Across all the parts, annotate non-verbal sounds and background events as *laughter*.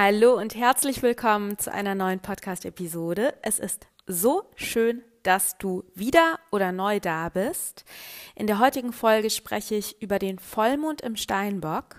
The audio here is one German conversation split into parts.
Hallo und herzlich willkommen zu einer neuen Podcast-Episode. Es ist so schön, dass du wieder oder neu da bist. In der heutigen Folge spreche ich über den Vollmond im Steinbock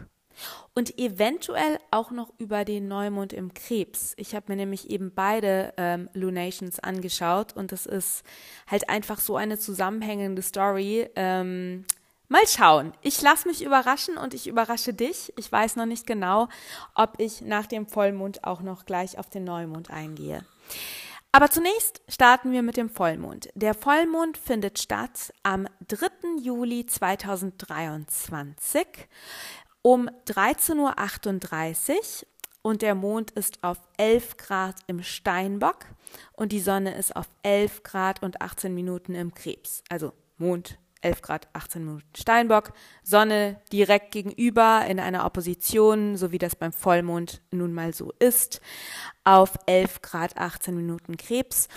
und eventuell auch noch über den Neumond im Krebs. Ich habe mir nämlich eben beide ähm, Lunations angeschaut und es ist halt einfach so eine zusammenhängende Story. Ähm, Mal schauen. Ich lasse mich überraschen und ich überrasche dich. Ich weiß noch nicht genau, ob ich nach dem Vollmond auch noch gleich auf den Neumond eingehe. Aber zunächst starten wir mit dem Vollmond. Der Vollmond findet statt am 3. Juli 2023 um 13.38 Uhr und der Mond ist auf 11 Grad im Steinbock und die Sonne ist auf 11 Grad und 18 Minuten im Krebs. Also Mond 11 Grad 18 Minuten Steinbock, Sonne direkt gegenüber in einer Opposition, so wie das beim Vollmond nun mal so ist, auf 11 Grad 18 Minuten Krebs.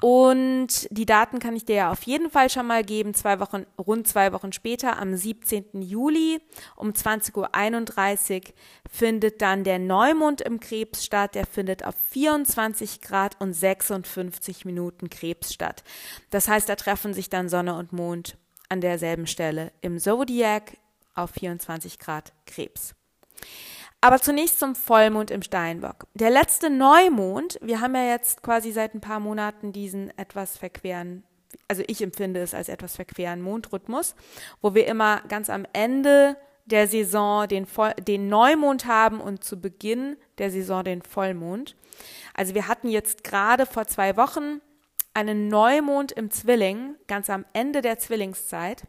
Und die Daten kann ich dir ja auf jeden Fall schon mal geben. Zwei Wochen, rund zwei Wochen später, am 17. Juli um 20.31 Uhr findet dann der Neumond im Krebs statt. Der findet auf 24 Grad und 56 Minuten Krebs statt. Das heißt, da treffen sich dann Sonne und Mond an derselben Stelle im Zodiac auf 24 Grad Krebs. Aber zunächst zum Vollmond im Steinbock. Der letzte Neumond, wir haben ja jetzt quasi seit ein paar Monaten diesen etwas verqueren, also ich empfinde es als etwas verqueren Mondrhythmus, wo wir immer ganz am Ende der Saison den, Voll den Neumond haben und zu Beginn der Saison den Vollmond. Also wir hatten jetzt gerade vor zwei Wochen einen Neumond im Zwilling, ganz am Ende der Zwillingszeit.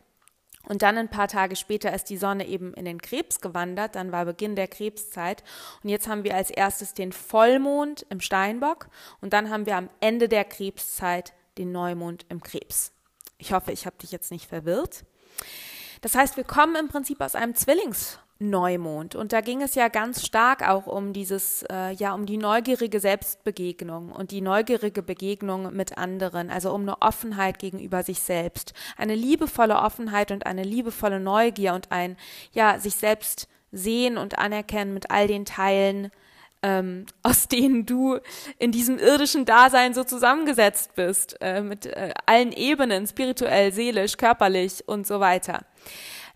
Und dann ein paar Tage später ist die Sonne eben in den Krebs gewandert, dann war Beginn der Krebszeit. Und jetzt haben wir als erstes den Vollmond im Steinbock und dann haben wir am Ende der Krebszeit den Neumond im Krebs. Ich hoffe, ich habe dich jetzt nicht verwirrt. Das heißt, wir kommen im Prinzip aus einem Zwillings Neumond. Und da ging es ja ganz stark auch um dieses, äh, ja, um die neugierige Selbstbegegnung und die neugierige Begegnung mit anderen, also um eine Offenheit gegenüber sich selbst, eine liebevolle Offenheit und eine liebevolle Neugier und ein, ja, sich selbst sehen und anerkennen mit all den Teilen, ähm, *laughs* aus denen du in diesem irdischen Dasein so zusammengesetzt bist, äh, mit äh, allen Ebenen, spirituell, seelisch, körperlich und so weiter.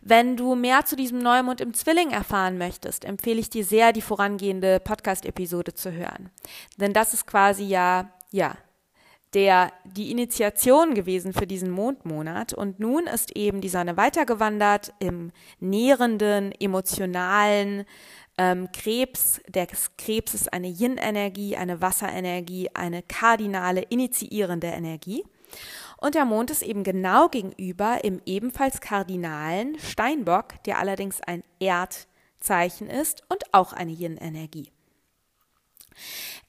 Wenn du mehr zu diesem Neumond im Zwilling erfahren möchtest, empfehle ich dir sehr, die vorangehende Podcast-Episode zu hören. Denn das ist quasi ja, ja, der, die Initiation gewesen für diesen Mondmonat. Und nun ist eben die Sonne weitergewandert im nährenden, emotionalen ähm, Krebs. Der Krebs ist eine Yin-Energie, eine Wasserenergie, eine kardinale, initiierende Energie. Und der Mond ist eben genau gegenüber im ebenfalls kardinalen Steinbock, der allerdings ein Erdzeichen ist und auch eine Yin-Energie.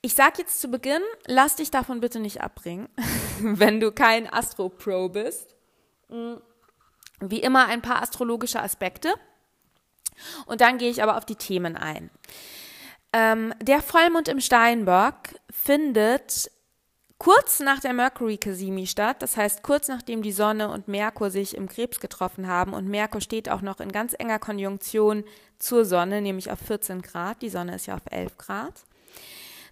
Ich sage jetzt zu Beginn, lass dich davon bitte nicht abbringen, *laughs* wenn du kein Astro-Pro bist. Mm, wie immer ein paar astrologische Aspekte. Und dann gehe ich aber auf die Themen ein. Ähm, der Vollmond im Steinbock findet kurz nach der Mercury-Kasimi statt, das heißt kurz nachdem die Sonne und Merkur sich im Krebs getroffen haben und Merkur steht auch noch in ganz enger Konjunktion zur Sonne, nämlich auf 14 Grad, die Sonne ist ja auf 11 Grad.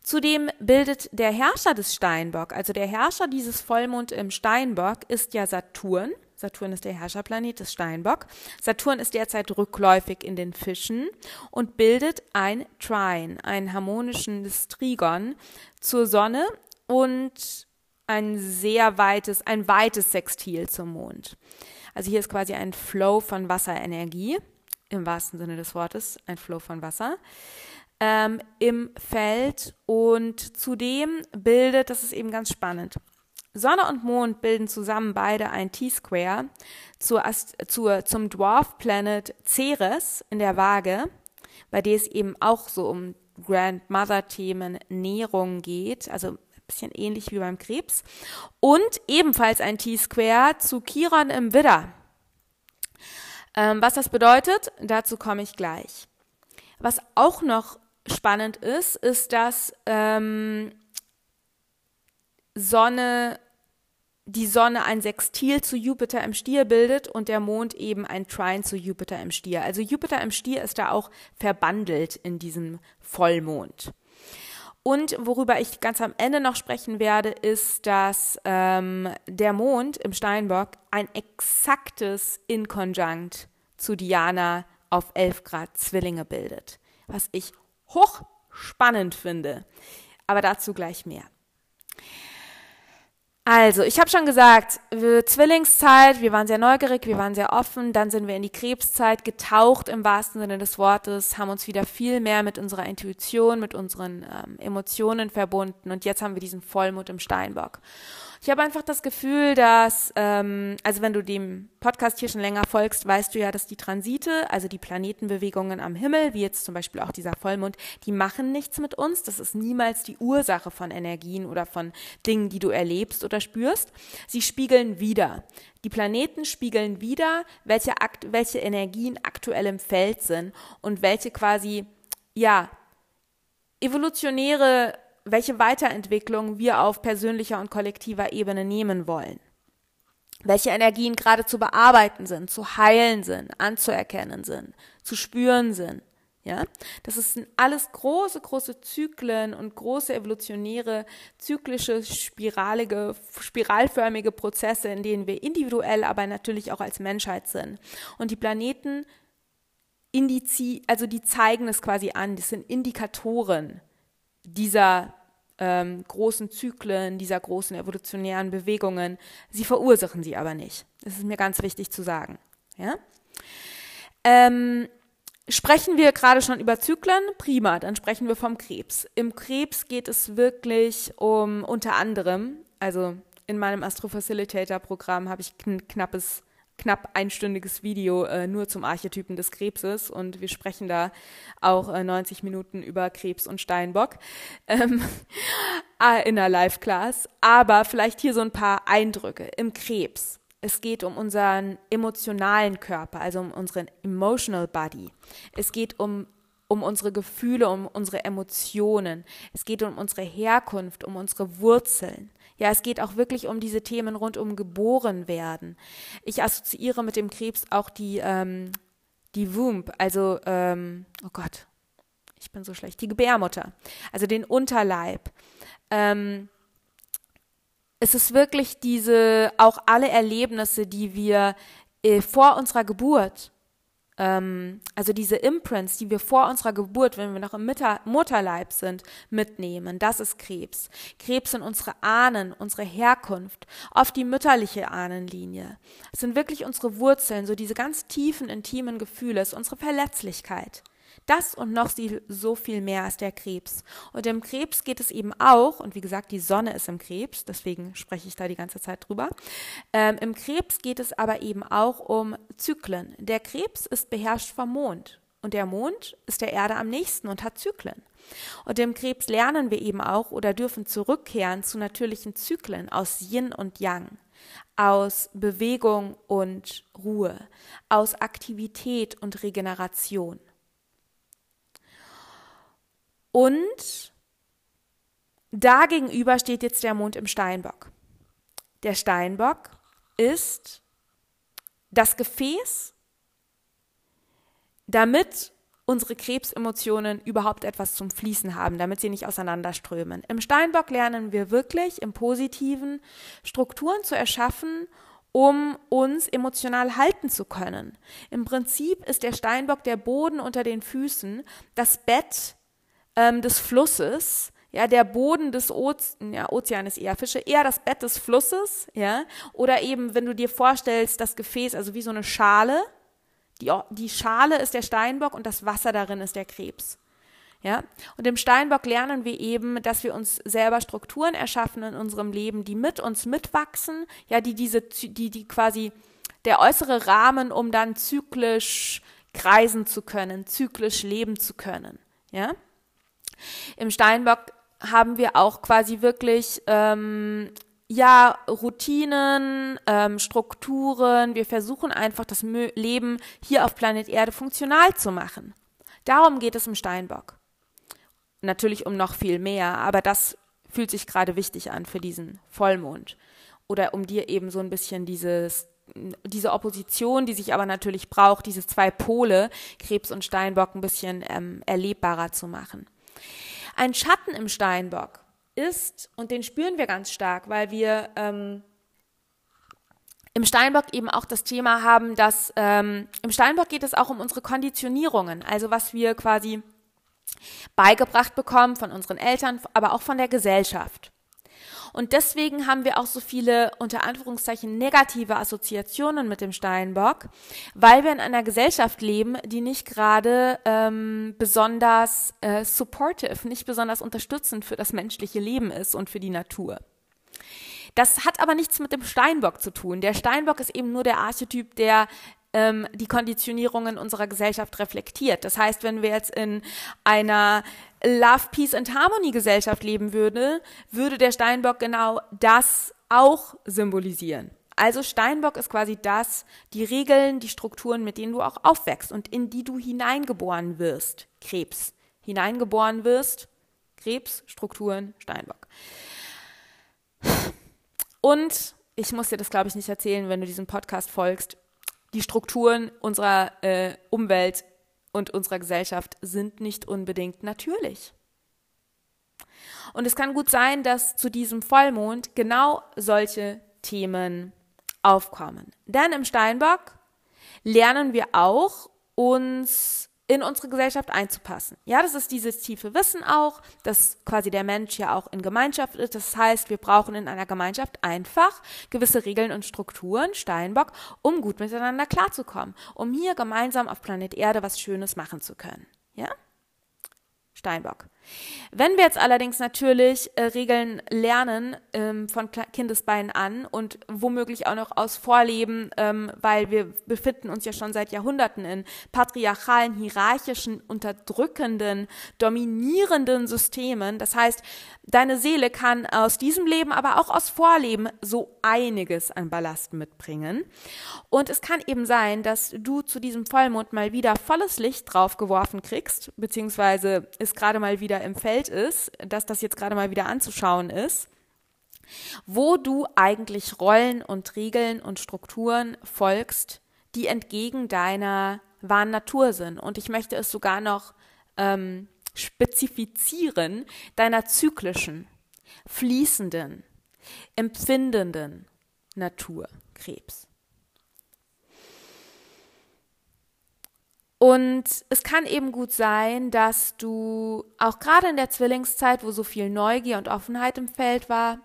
Zudem bildet der Herrscher des Steinbock, also der Herrscher dieses Vollmond im Steinbock, ist ja Saturn. Saturn ist der Herrscherplanet des Steinbock. Saturn ist derzeit rückläufig in den Fischen und bildet ein Trine, einen harmonischen Trigon zur Sonne und ein sehr weites, ein weites Sextil zum Mond. Also hier ist quasi ein Flow von Wasserenergie, im wahrsten Sinne des Wortes, ein Flow von Wasser ähm, im Feld und zudem bildet, das ist eben ganz spannend, Sonne und Mond bilden zusammen beide ein T-Square zur, zur, zum Dwarf Planet Ceres in der Waage, bei der es eben auch so um Grandmother-Themen, Nährung geht, also bisschen ähnlich wie beim Krebs. Und ebenfalls ein T-Square zu Chiron im Widder. Ähm, was das bedeutet, dazu komme ich gleich. Was auch noch spannend ist, ist, dass ähm, Sonne, die Sonne ein Sextil zu Jupiter im Stier bildet und der Mond eben ein Trine zu Jupiter im Stier. Also Jupiter im Stier ist da auch verbandelt in diesem Vollmond. Und worüber ich ganz am Ende noch sprechen werde, ist, dass ähm, der Mond im Steinbock ein exaktes Inkonjunkt zu Diana auf 11 Grad Zwillinge bildet, was ich hochspannend finde. Aber dazu gleich mehr. Also, ich habe schon gesagt, Zwillingszeit, wir waren sehr neugierig, wir waren sehr offen, dann sind wir in die Krebszeit getaucht im wahrsten Sinne des Wortes, haben uns wieder viel mehr mit unserer Intuition, mit unseren ähm, Emotionen verbunden und jetzt haben wir diesen Vollmond im Steinbock. Ich habe einfach das Gefühl, dass, ähm, also wenn du dem Podcast hier schon länger folgst, weißt du ja, dass die Transite, also die Planetenbewegungen am Himmel, wie jetzt zum Beispiel auch dieser Vollmond, die machen nichts mit uns. Das ist niemals die Ursache von Energien oder von Dingen, die du erlebst oder spürst. Sie spiegeln wieder. Die Planeten spiegeln wieder, welche, Akt welche Energien aktuell im Feld sind und welche quasi, ja, evolutionäre welche Weiterentwicklung wir auf persönlicher und kollektiver Ebene nehmen wollen. Welche Energien gerade zu bearbeiten sind, zu heilen sind, anzuerkennen sind, zu spüren sind. Ja, das sind alles große, große Zyklen und große evolutionäre, zyklische, spiralige, spiralförmige Prozesse, in denen wir individuell, aber natürlich auch als Menschheit sind. Und die Planeten indizi, also die zeigen es quasi an, das sind Indikatoren dieser ähm, großen Zyklen, dieser großen evolutionären Bewegungen. Sie verursachen sie aber nicht. Das ist mir ganz wichtig zu sagen. Ja? Ähm, sprechen wir gerade schon über Zyklen? Prima, dann sprechen wir vom Krebs. Im Krebs geht es wirklich um unter anderem, also in meinem Astro-Facilitator-Programm habe ich ein knappes knapp einstündiges Video äh, nur zum Archetypen des Krebses und wir sprechen da auch äh, 90 Minuten über Krebs und Steinbock ähm, äh, *laughs* in einer Live-Class. Aber vielleicht hier so ein paar Eindrücke im Krebs. Es geht um unseren emotionalen Körper, also um unseren emotional body. Es geht um um unsere Gefühle, um unsere Emotionen. Es geht um unsere Herkunft, um unsere Wurzeln. Ja, es geht auch wirklich um diese Themen rund um geboren werden. Ich assoziiere mit dem Krebs auch die, ähm, die Womb, also, ähm, oh Gott, ich bin so schlecht, die Gebärmutter, also den Unterleib. Ähm, es ist wirklich diese, auch alle Erlebnisse, die wir äh, vor unserer Geburt ähm, also diese Imprints, die wir vor unserer Geburt, wenn wir noch im Mütter Mutterleib sind, mitnehmen. Das ist Krebs. Krebs sind unsere Ahnen, unsere Herkunft, oft die mütterliche Ahnenlinie. Es sind wirklich unsere Wurzeln, so diese ganz tiefen, intimen Gefühle, es ist unsere Verletzlichkeit. Das und noch so viel mehr ist der Krebs. Und im Krebs geht es eben auch, und wie gesagt, die Sonne ist im Krebs, deswegen spreche ich da die ganze Zeit drüber. Ähm, Im Krebs geht es aber eben auch um Zyklen. Der Krebs ist beherrscht vom Mond. Und der Mond ist der Erde am nächsten und hat Zyklen. Und im Krebs lernen wir eben auch oder dürfen zurückkehren zu natürlichen Zyklen aus Yin und Yang, aus Bewegung und Ruhe, aus Aktivität und Regeneration. Und dagegenüber steht jetzt der Mond im Steinbock. Der Steinbock ist das Gefäß, damit unsere Krebsemotionen überhaupt etwas zum Fließen haben, damit sie nicht auseinanderströmen. Im Steinbock lernen wir wirklich im Positiven Strukturen zu erschaffen, um uns emotional halten zu können. Im Prinzip ist der Steinbock der Boden unter den Füßen, das Bett ähm, des Flusses, ja, der Boden des Ozeans, ja, Ozean ist eher Fische, eher das Bett des Flusses, ja, oder eben, wenn du dir vorstellst, das Gefäß, also wie so eine Schale, die, die Schale ist der Steinbock und das Wasser darin ist der Krebs. Ja, und im Steinbock lernen wir eben, dass wir uns selber Strukturen erschaffen in unserem Leben, die mit uns mitwachsen, ja, die diese, die, die quasi der äußere Rahmen, um dann zyklisch kreisen zu können, zyklisch leben zu können, ja. Im Steinbock haben wir auch quasi wirklich ähm, ja, Routinen, ähm, Strukturen. Wir versuchen einfach das Leben hier auf Planet Erde funktional zu machen. Darum geht es im Steinbock. Natürlich um noch viel mehr, aber das fühlt sich gerade wichtig an für diesen Vollmond. Oder um dir eben so ein bisschen dieses, diese Opposition, die sich aber natürlich braucht, diese zwei Pole, Krebs und Steinbock, ein bisschen ähm, erlebbarer zu machen. Ein Schatten im Steinbock ist, und den spüren wir ganz stark, weil wir ähm, im Steinbock eben auch das Thema haben, dass ähm, im Steinbock geht es auch um unsere Konditionierungen, also was wir quasi beigebracht bekommen von unseren Eltern, aber auch von der Gesellschaft. Und deswegen haben wir auch so viele unter Anführungszeichen negative Assoziationen mit dem Steinbock, weil wir in einer Gesellschaft leben, die nicht gerade ähm, besonders äh, supportive, nicht besonders unterstützend für das menschliche Leben ist und für die Natur. Das hat aber nichts mit dem Steinbock zu tun. Der Steinbock ist eben nur der Archetyp, der ähm, die Konditionierungen unserer Gesellschaft reflektiert. Das heißt, wenn wir jetzt in einer Love, Peace and Harmony Gesellschaft leben würde, würde der Steinbock genau das auch symbolisieren. Also Steinbock ist quasi das, die Regeln, die Strukturen, mit denen du auch aufwächst und in die du hineingeboren wirst. Krebs. Hineingeboren wirst. Krebs, Strukturen, Steinbock. Und ich muss dir das, glaube ich, nicht erzählen, wenn du diesem Podcast folgst die Strukturen unserer äh, Umwelt und unserer Gesellschaft sind nicht unbedingt natürlich. Und es kann gut sein, dass zu diesem Vollmond genau solche Themen aufkommen. Denn im Steinbock lernen wir auch, uns in unsere Gesellschaft einzupassen. Ja, das ist dieses tiefe Wissen auch, dass quasi der Mensch ja auch in Gemeinschaft ist. Das heißt, wir brauchen in einer Gemeinschaft einfach gewisse Regeln und Strukturen, Steinbock, um gut miteinander klarzukommen, um hier gemeinsam auf Planet Erde was Schönes machen zu können. Ja? Steinbock. Wenn wir jetzt allerdings natürlich äh, Regeln lernen ähm, von Kindesbeinen an und womöglich auch noch aus Vorleben, ähm, weil wir befinden uns ja schon seit Jahrhunderten in patriarchalen, hierarchischen, unterdrückenden, dominierenden Systemen. Das heißt, deine Seele kann aus diesem Leben, aber auch aus Vorleben so einiges an Ballast mitbringen. Und es kann eben sein, dass du zu diesem Vollmond mal wieder volles Licht draufgeworfen kriegst, beziehungsweise ist gerade mal wieder im Feld ist, dass das jetzt gerade mal wieder anzuschauen ist, wo du eigentlich Rollen und Regeln und Strukturen folgst, die entgegen deiner wahren Natur sind. Und ich möchte es sogar noch ähm, spezifizieren, deiner zyklischen, fließenden, empfindenden Natur, Krebs. Und es kann eben gut sein, dass du auch gerade in der Zwillingszeit, wo so viel Neugier und Offenheit im Feld war,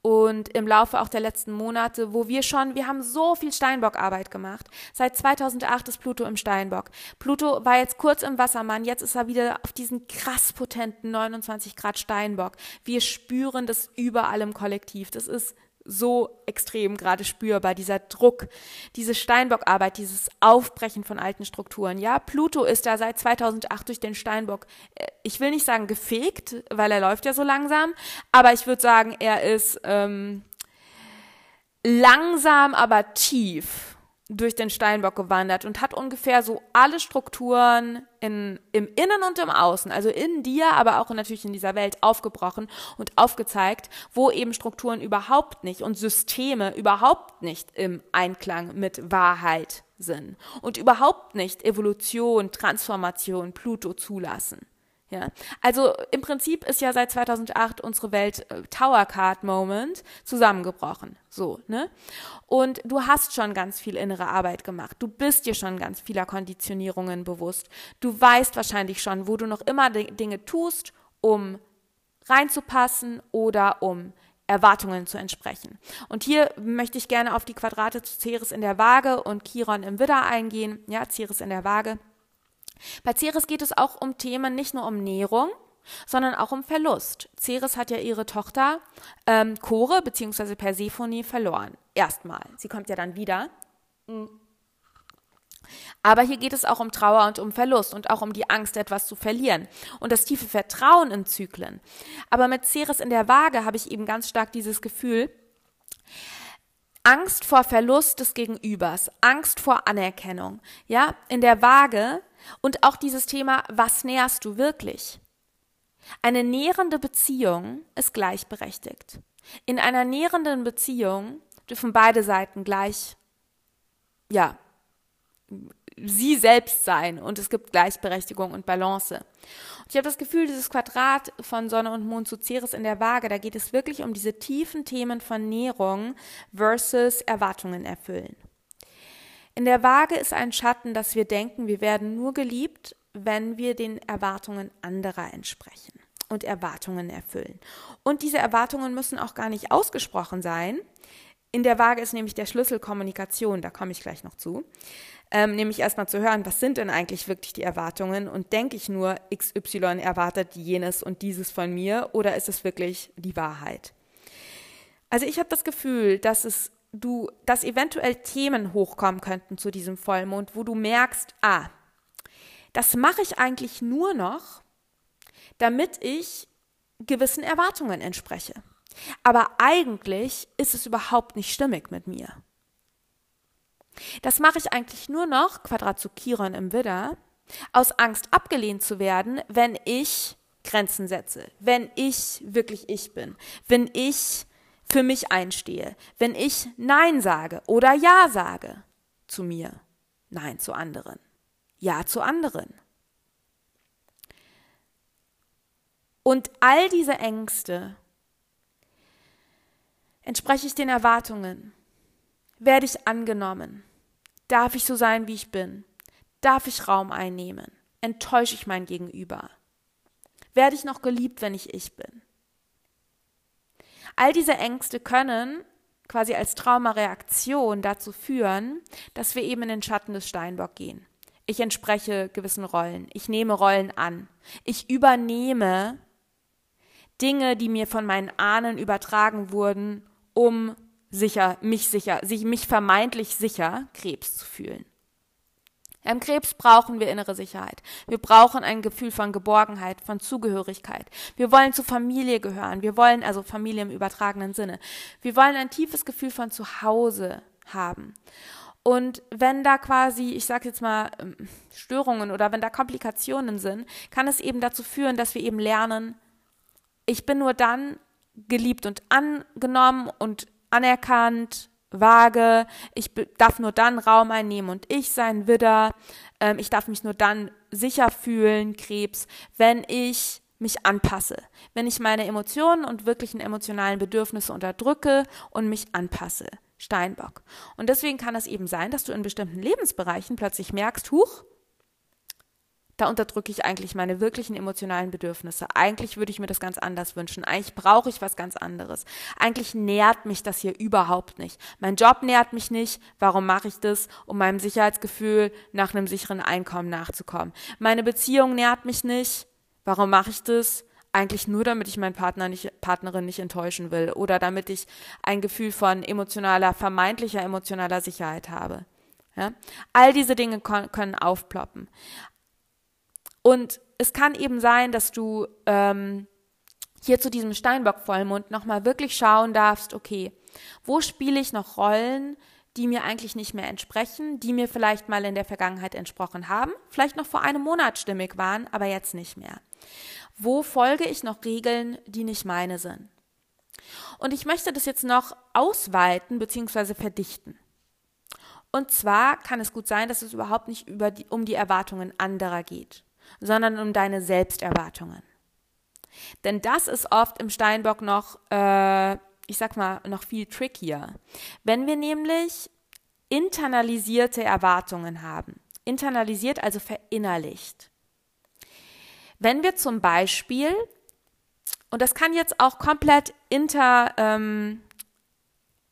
und im Laufe auch der letzten Monate, wo wir schon, wir haben so viel Steinbock-Arbeit gemacht. Seit 2008 ist Pluto im Steinbock. Pluto war jetzt kurz im Wassermann, jetzt ist er wieder auf diesen krass potenten 29 Grad Steinbock. Wir spüren das überall im Kollektiv. Das ist so extrem gerade spürbar, dieser Druck, diese Steinbock-Arbeit, dieses Aufbrechen von alten Strukturen. Ja, Pluto ist da seit 2008 durch den Steinbock, äh, ich will nicht sagen gefegt, weil er läuft ja so langsam, aber ich würde sagen, er ist ähm, langsam, aber tief durch den Steinbock gewandert und hat ungefähr so alle Strukturen in, im Innen und im Außen, also in dir, aber auch natürlich in dieser Welt aufgebrochen und aufgezeigt, wo eben Strukturen überhaupt nicht und Systeme überhaupt nicht im Einklang mit Wahrheit sind und überhaupt nicht Evolution, Transformation, Pluto zulassen. Ja, also im Prinzip ist ja seit 2008 unsere Welt äh, Tower Card Moment zusammengebrochen. So, ne? Und du hast schon ganz viel innere Arbeit gemacht. Du bist dir schon ganz vieler Konditionierungen bewusst. Du weißt wahrscheinlich schon, wo du noch immer Dinge tust, um reinzupassen oder um Erwartungen zu entsprechen. Und hier möchte ich gerne auf die Quadrate zu Ceres in der Waage und Chiron im Widder eingehen. Ja, Ceres in der Waage bei Ceres geht es auch um Themen nicht nur um Nährung, sondern auch um Verlust. Ceres hat ja ihre Tochter ähm, Chore bzw. Persephone verloren. Erstmal. Sie kommt ja dann wieder. Mhm. Aber hier geht es auch um Trauer und um Verlust und auch um die Angst, etwas zu verlieren und das tiefe Vertrauen in Zyklen. Aber mit Ceres in der Waage habe ich eben ganz stark dieses Gefühl, Angst vor Verlust des Gegenübers, Angst vor Anerkennung. Ja, in der Waage und auch dieses Thema, was nährst du wirklich? Eine nährende Beziehung ist gleichberechtigt. In einer nährenden Beziehung dürfen beide Seiten gleich, ja, sie selbst sein und es gibt Gleichberechtigung und Balance. Und ich habe das Gefühl, dieses Quadrat von Sonne und Mond zu Ceres in der Waage, da geht es wirklich um diese tiefen Themen von Nährung versus Erwartungen erfüllen. In der Waage ist ein Schatten, dass wir denken, wir werden nur geliebt, wenn wir den Erwartungen anderer entsprechen und Erwartungen erfüllen. Und diese Erwartungen müssen auch gar nicht ausgesprochen sein. In der Waage ist nämlich der Schlüssel Kommunikation, da komme ich gleich noch zu. Ähm, nämlich erstmal zu hören, was sind denn eigentlich wirklich die Erwartungen und denke ich nur, XY erwartet jenes und dieses von mir oder ist es wirklich die Wahrheit? Also ich habe das Gefühl, dass es du, dass eventuell Themen hochkommen könnten zu diesem Vollmond, wo du merkst, ah, das mache ich eigentlich nur noch, damit ich gewissen Erwartungen entspreche. Aber eigentlich ist es überhaupt nicht stimmig mit mir. Das mache ich eigentlich nur noch, Quadrat zu Chiron im Widder, aus Angst abgelehnt zu werden, wenn ich Grenzen setze, wenn ich wirklich ich bin, wenn ich für mich einstehe, wenn ich Nein sage oder Ja sage zu mir, Nein zu anderen, Ja zu anderen. Und all diese Ängste entspreche ich den Erwartungen, werde ich angenommen, darf ich so sein, wie ich bin, darf ich Raum einnehmen, enttäusche ich mein Gegenüber, werde ich noch geliebt, wenn ich ich bin. All diese Ängste können quasi als Traumareaktion dazu führen, dass wir eben in den Schatten des Steinbock gehen. Ich entspreche gewissen Rollen. Ich nehme Rollen an. Ich übernehme Dinge, die mir von meinen Ahnen übertragen wurden, um sicher, mich sicher, sich mich vermeintlich sicher Krebs zu fühlen. Im Krebs brauchen wir innere Sicherheit. Wir brauchen ein Gefühl von Geborgenheit, von Zugehörigkeit. Wir wollen zur Familie gehören. Wir wollen, also Familie im übertragenen Sinne. Wir wollen ein tiefes Gefühl von Zuhause haben. Und wenn da quasi, ich sage jetzt mal, ähm, Störungen oder wenn da Komplikationen sind, kann es eben dazu führen, dass wir eben lernen, ich bin nur dann geliebt und angenommen und anerkannt vage, ich darf nur dann Raum einnehmen und ich sein Widder, ähm, ich darf mich nur dann sicher fühlen, Krebs, wenn ich mich anpasse, wenn ich meine Emotionen und wirklichen emotionalen Bedürfnisse unterdrücke und mich anpasse. Steinbock. Und deswegen kann es eben sein, dass du in bestimmten Lebensbereichen plötzlich merkst, huch, da unterdrücke ich eigentlich meine wirklichen emotionalen Bedürfnisse. Eigentlich würde ich mir das ganz anders wünschen. Eigentlich brauche ich was ganz anderes. Eigentlich nährt mich das hier überhaupt nicht. Mein Job nährt mich nicht. Warum mache ich das? Um meinem Sicherheitsgefühl nach einem sicheren Einkommen nachzukommen. Meine Beziehung nährt mich nicht. Warum mache ich das? eigentlich nur, damit ich meinen Partner nicht, Partnerin nicht enttäuschen will oder damit ich ein Gefühl von emotionaler, vermeintlicher emotionaler Sicherheit habe. Ja? All diese Dinge können aufploppen. Und es kann eben sein, dass du ähm, hier zu diesem Steinbock-Vollmond nochmal wirklich schauen darfst, okay, wo spiele ich noch Rollen, die mir eigentlich nicht mehr entsprechen, die mir vielleicht mal in der Vergangenheit entsprochen haben, vielleicht noch vor einem Monat stimmig waren, aber jetzt nicht mehr. Wo folge ich noch Regeln, die nicht meine sind? Und ich möchte das jetzt noch ausweiten bzw. verdichten. Und zwar kann es gut sein, dass es überhaupt nicht die, um die Erwartungen anderer geht, sondern um deine Selbsterwartungen. Denn das ist oft im Steinbock noch, äh, ich sag mal, noch viel trickier. Wenn wir nämlich internalisierte Erwartungen haben, internalisiert also verinnerlicht, wenn wir zum Beispiel, und das kann jetzt auch komplett inter, ähm,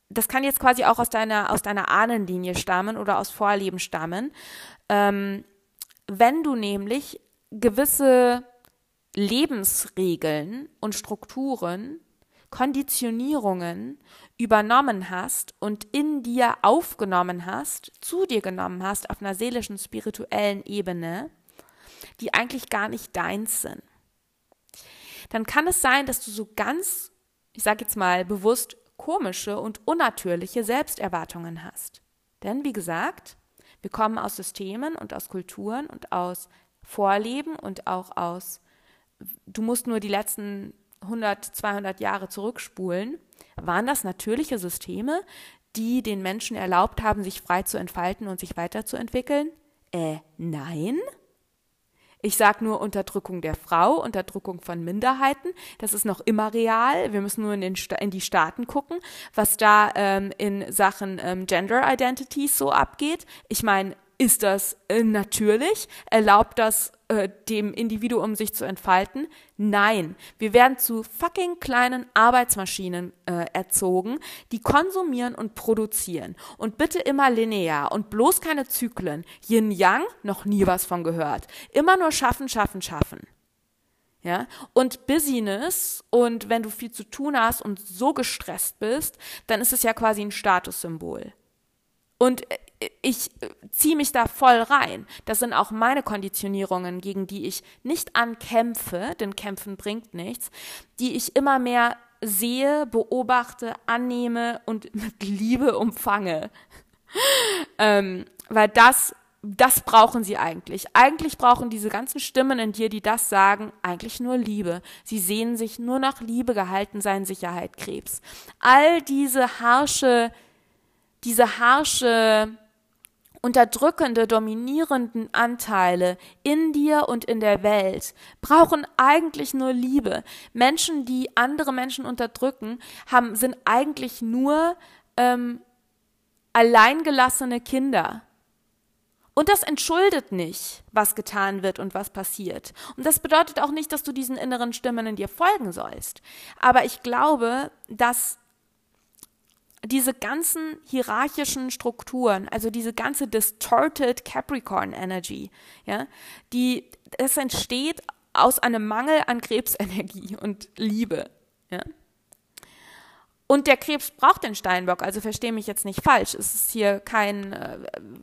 das kann jetzt quasi auch aus deiner, aus deiner Ahnenlinie stammen oder aus Vorleben stammen, ähm, wenn du nämlich gewisse Lebensregeln und Strukturen, Konditionierungen übernommen hast und in dir aufgenommen hast, zu dir genommen hast auf einer seelischen, spirituellen Ebene, die eigentlich gar nicht deins sind. Dann kann es sein, dass du so ganz, ich sage jetzt mal bewusst, komische und unnatürliche Selbsterwartungen hast. Denn wie gesagt, wir kommen aus Systemen und aus Kulturen und aus Vorleben und auch aus, du musst nur die letzten 100, 200 Jahre zurückspulen, waren das natürliche Systeme, die den Menschen erlaubt haben, sich frei zu entfalten und sich weiterzuentwickeln? Äh, nein. Ich sage nur Unterdrückung der Frau, Unterdrückung von Minderheiten. Das ist noch immer real. Wir müssen nur in, den, in die Staaten gucken, was da ähm, in Sachen ähm, Gender Identities so abgeht. Ich meine, ist das äh, natürlich? Erlaubt das äh, dem Individuum sich zu entfalten? Nein. Wir werden zu fucking kleinen Arbeitsmaschinen äh, erzogen, die konsumieren und produzieren. Und bitte immer linear und bloß keine Zyklen. Yin Yang, noch nie was von gehört. Immer nur schaffen, schaffen, schaffen. Ja, und Business und wenn du viel zu tun hast und so gestresst bist, dann ist es ja quasi ein Statussymbol. Und äh, ich äh, ziehe mich da voll rein. Das sind auch meine Konditionierungen, gegen die ich nicht ankämpfe, denn kämpfen bringt nichts, die ich immer mehr sehe, beobachte, annehme und *laughs* mit Liebe umfange. *laughs* ähm, weil das, das brauchen sie eigentlich. Eigentlich brauchen diese ganzen Stimmen in dir, die das sagen, eigentlich nur Liebe. Sie sehen sich nur nach Liebe gehalten sein, Sicherheit, Krebs. All diese harsche, diese harsche unterdrückende, dominierenden Anteile in dir und in der Welt brauchen eigentlich nur Liebe. Menschen, die andere Menschen unterdrücken, haben, sind eigentlich nur ähm, alleingelassene Kinder. Und das entschuldet nicht, was getan wird und was passiert. Und das bedeutet auch nicht, dass du diesen inneren Stimmen in dir folgen sollst. Aber ich glaube, dass diese ganzen hierarchischen Strukturen, also diese ganze distorted Capricorn Energy, ja, die, es entsteht aus einem Mangel an Krebsenergie *laughs* und Liebe, ja. Und der Krebs braucht den Steinbock, also verstehe mich jetzt nicht falsch. Es ist hier kein, äh,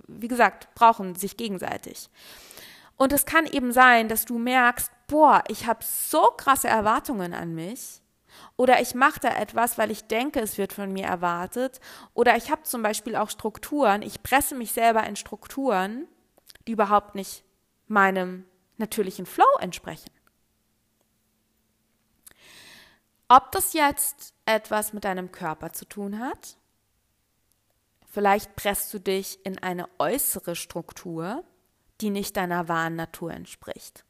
wie gesagt, brauchen sich gegenseitig. Und es kann eben sein, dass du merkst, boah, ich habe so krasse Erwartungen an mich oder ich mache da etwas, weil ich denke, es wird von mir erwartet. Oder ich habe zum Beispiel auch Strukturen, ich presse mich selber in Strukturen, die überhaupt nicht meinem natürlichen Flow entsprechen. Ob das jetzt etwas mit deinem Körper zu tun hat, vielleicht presst du dich in eine äußere Struktur, die nicht deiner wahren Natur entspricht.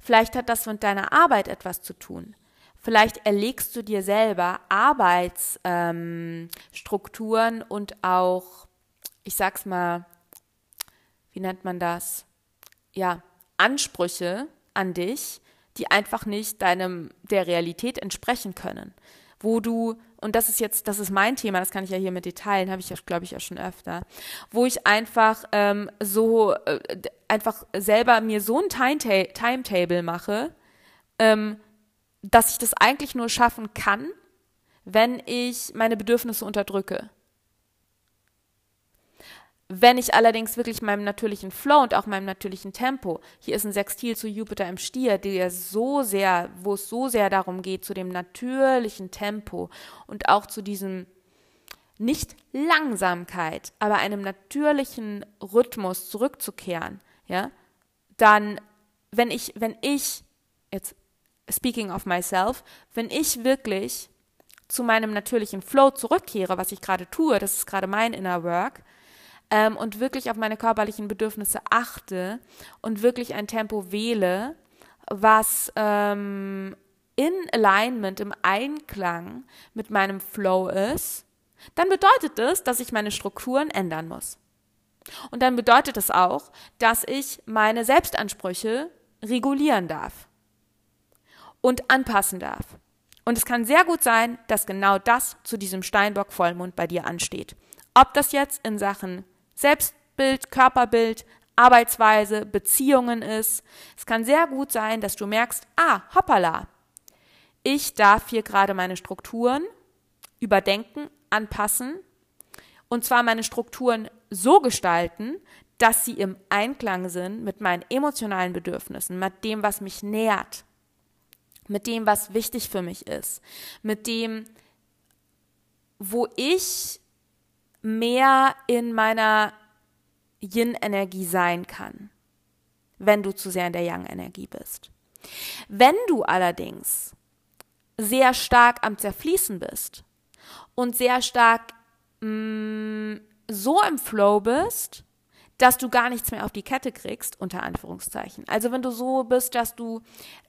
Vielleicht hat das mit deiner Arbeit etwas zu tun. Vielleicht erlegst du dir selber Arbeitsstrukturen ähm, und auch, ich sag's mal, wie nennt man das? Ja, Ansprüche an dich, die einfach nicht deinem der Realität entsprechen können. Wo du, und das ist jetzt, das ist mein Thema, das kann ich ja hier mit Detailen, habe ich ja, glaube ich, ja schon öfter, wo ich einfach ähm, so äh, einfach selber mir so ein Timetable mache, ähm, dass ich das eigentlich nur schaffen kann, wenn ich meine Bedürfnisse unterdrücke. Wenn ich allerdings wirklich meinem natürlichen Flow und auch meinem natürlichen Tempo, hier ist ein Sextil zu Jupiter im Stier, der so sehr, wo es so sehr darum geht, zu dem natürlichen Tempo und auch zu diesem nicht Langsamkeit, aber einem natürlichen Rhythmus zurückzukehren, ja, dann, wenn ich, wenn ich, jetzt speaking of myself, wenn ich wirklich zu meinem natürlichen Flow zurückkehre, was ich gerade tue, das ist gerade mein Inner Work, ähm, und wirklich auf meine körperlichen Bedürfnisse achte und wirklich ein Tempo wähle, was ähm, in Alignment, im Einklang mit meinem Flow ist, dann bedeutet das, dass ich meine Strukturen ändern muss. Und dann bedeutet es auch, dass ich meine Selbstansprüche regulieren darf und anpassen darf. Und es kann sehr gut sein, dass genau das zu diesem Steinbock-Vollmond bei dir ansteht. Ob das jetzt in Sachen Selbstbild, Körperbild, Arbeitsweise, Beziehungen ist. Es kann sehr gut sein, dass du merkst, ah, hoppala, ich darf hier gerade meine Strukturen überdenken, anpassen und zwar meine Strukturen so gestalten, dass sie im Einklang sind mit meinen emotionalen Bedürfnissen, mit dem, was mich nährt, mit dem, was wichtig für mich ist, mit dem, wo ich mehr in meiner Yin-Energie sein kann, wenn du zu sehr in der Yang-Energie bist. Wenn du allerdings sehr stark am Zerfließen bist und sehr stark mh, mm, so im Flow bist, dass du gar nichts mehr auf die Kette kriegst, unter Anführungszeichen. Also wenn du so bist, dass du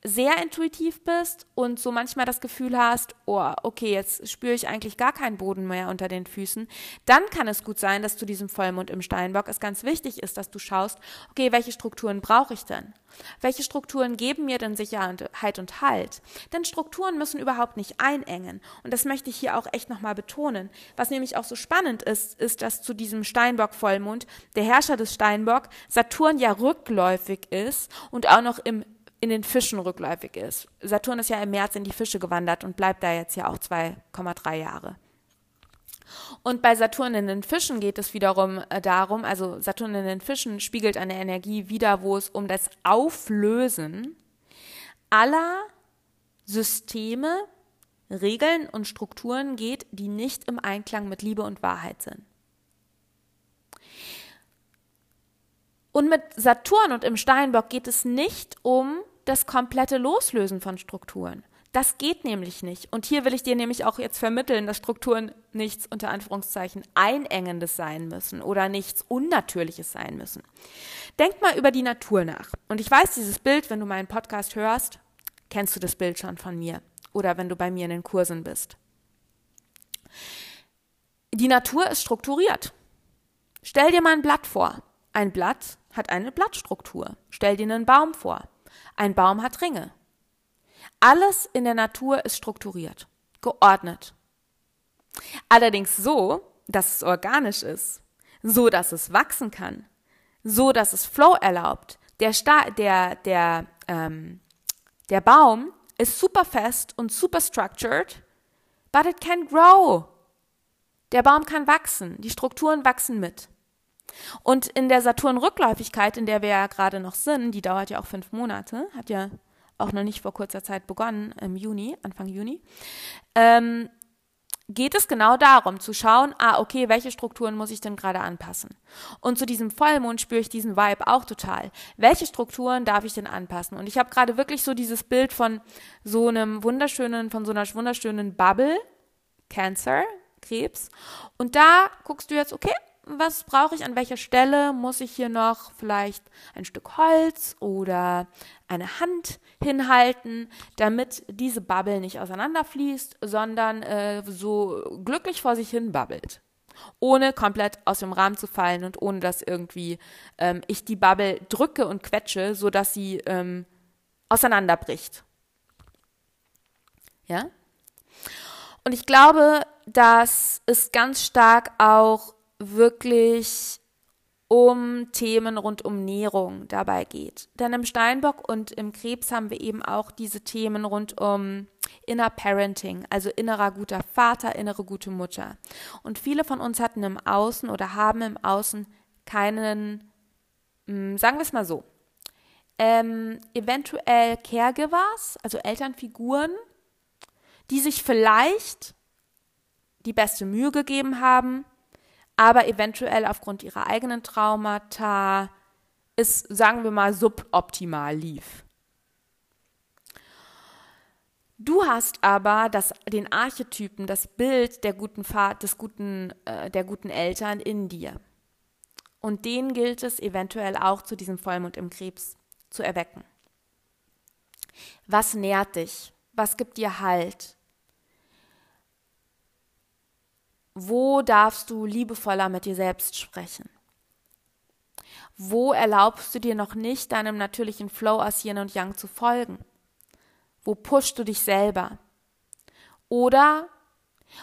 sehr intuitiv bist und so manchmal das Gefühl hast, oh, okay, jetzt spüre ich eigentlich gar keinen Boden mehr unter den Füßen, dann kann es gut sein, dass zu diesem Vollmond im Steinbock es ganz wichtig ist, dass du schaust, okay, welche Strukturen brauche ich denn? Welche Strukturen geben mir denn Sicherheit und Halt? Denn Strukturen müssen überhaupt nicht einengen. Und das möchte ich hier auch echt nochmal betonen. Was nämlich auch so spannend ist, ist, dass zu diesem Steinbock-Vollmond der Herrscher des Steinbock Saturn ja rückläufig ist und auch noch im in den Fischen rückläufig ist. Saturn ist ja im März in die Fische gewandert und bleibt da jetzt ja auch 2,3 Jahre. Und bei Saturn in den Fischen geht es wiederum äh, darum, also Saturn in den Fischen spiegelt eine Energie wieder, wo es um das Auflösen aller Systeme, Regeln und Strukturen geht, die nicht im Einklang mit Liebe und Wahrheit sind. Und mit Saturn und im Steinbock geht es nicht um das komplette Loslösen von Strukturen. Das geht nämlich nicht. Und hier will ich dir nämlich auch jetzt vermitteln, dass Strukturen nichts unter Anführungszeichen Einengendes sein müssen oder nichts Unnatürliches sein müssen. Denk mal über die Natur nach. Und ich weiß, dieses Bild, wenn du meinen Podcast hörst, kennst du das Bild schon von mir. Oder wenn du bei mir in den Kursen bist. Die Natur ist strukturiert. Stell dir mal ein Blatt vor. Ein Blatt hat eine Blattstruktur. Stell dir einen Baum vor. Ein Baum hat Ringe. Alles in der Natur ist strukturiert, geordnet. Allerdings so, dass es organisch ist, so dass es wachsen kann, so dass es Flow erlaubt. Der, Sta der, der, ähm, der Baum ist super fest und super structured, but it can grow. Der Baum kann wachsen, die Strukturen wachsen mit. Und in der Saturn-Rückläufigkeit, in der wir ja gerade noch sind, die dauert ja auch fünf Monate, hat ja auch noch nicht vor kurzer Zeit begonnen, im Juni, Anfang Juni, ähm, geht es genau darum, zu schauen, ah, okay, welche Strukturen muss ich denn gerade anpassen? Und zu diesem Vollmond spüre ich diesen Vibe auch total. Welche Strukturen darf ich denn anpassen? Und ich habe gerade wirklich so dieses Bild von so einem wunderschönen, von so einer wunderschönen Bubble, Cancer, Krebs. Und da guckst du jetzt, okay, was brauche ich an welcher Stelle? Muss ich hier noch vielleicht ein Stück Holz oder eine Hand hinhalten, damit diese Bubble nicht auseinanderfließt, sondern äh, so glücklich vor sich hin babbelt? ohne komplett aus dem Rahmen zu fallen und ohne dass irgendwie ähm, ich die Bubble drücke und quetsche, sodass sie ähm, auseinanderbricht. Ja? Und ich glaube, dass es ganz stark auch wirklich um Themen rund um Nährung dabei geht. Denn im Steinbock und im Krebs haben wir eben auch diese Themen rund um Inner Parenting, also innerer guter Vater, innere gute Mutter. Und viele von uns hatten im Außen oder haben im Außen keinen, hm, sagen wir es mal so, ähm, eventuell Caregivers, also Elternfiguren, die sich vielleicht die beste Mühe gegeben haben, aber eventuell aufgrund ihrer eigenen Traumata es, sagen wir mal, suboptimal lief. Du hast aber das, den Archetypen, das Bild der guten des guten, äh, der guten Eltern in dir. Und den gilt es eventuell auch zu diesem Vollmond im Krebs zu erwecken. Was nährt dich? Was gibt dir Halt? Wo darfst du liebevoller mit dir selbst sprechen? Wo erlaubst du dir noch nicht, deinem natürlichen Flow aus Yin und Yang zu folgen? Wo pushst du dich selber? Oder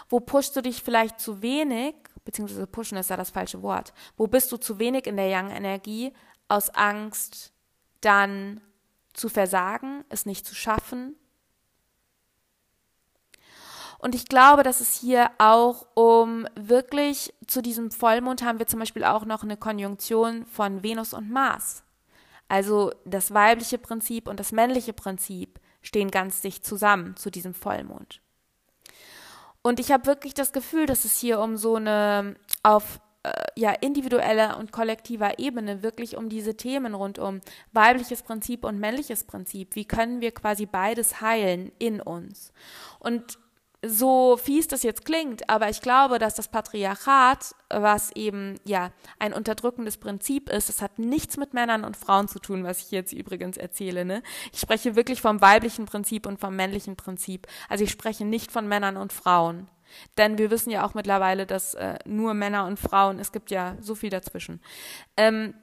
wo pushst du dich vielleicht zu wenig, beziehungsweise pushen ist ja das falsche Wort, wo bist du zu wenig in der Yang-Energie aus Angst, dann zu versagen, es nicht zu schaffen und ich glaube, dass es hier auch um wirklich zu diesem Vollmond haben wir zum Beispiel auch noch eine Konjunktion von Venus und Mars. Also das weibliche Prinzip und das männliche Prinzip stehen ganz dicht zusammen zu diesem Vollmond. Und ich habe wirklich das Gefühl, dass es hier um so eine auf äh, ja individueller und kollektiver Ebene wirklich um diese Themen rund um weibliches Prinzip und männliches Prinzip. Wie können wir quasi beides heilen in uns? Und so fies das jetzt klingt, aber ich glaube, dass das Patriarchat, was eben ja ein unterdrückendes Prinzip ist, das hat nichts mit Männern und Frauen zu tun, was ich jetzt übrigens erzähle. Ne? Ich spreche wirklich vom weiblichen Prinzip und vom männlichen Prinzip. Also ich spreche nicht von Männern und Frauen. Denn wir wissen ja auch mittlerweile, dass äh, nur Männer und Frauen, es gibt ja so viel dazwischen. Ähm,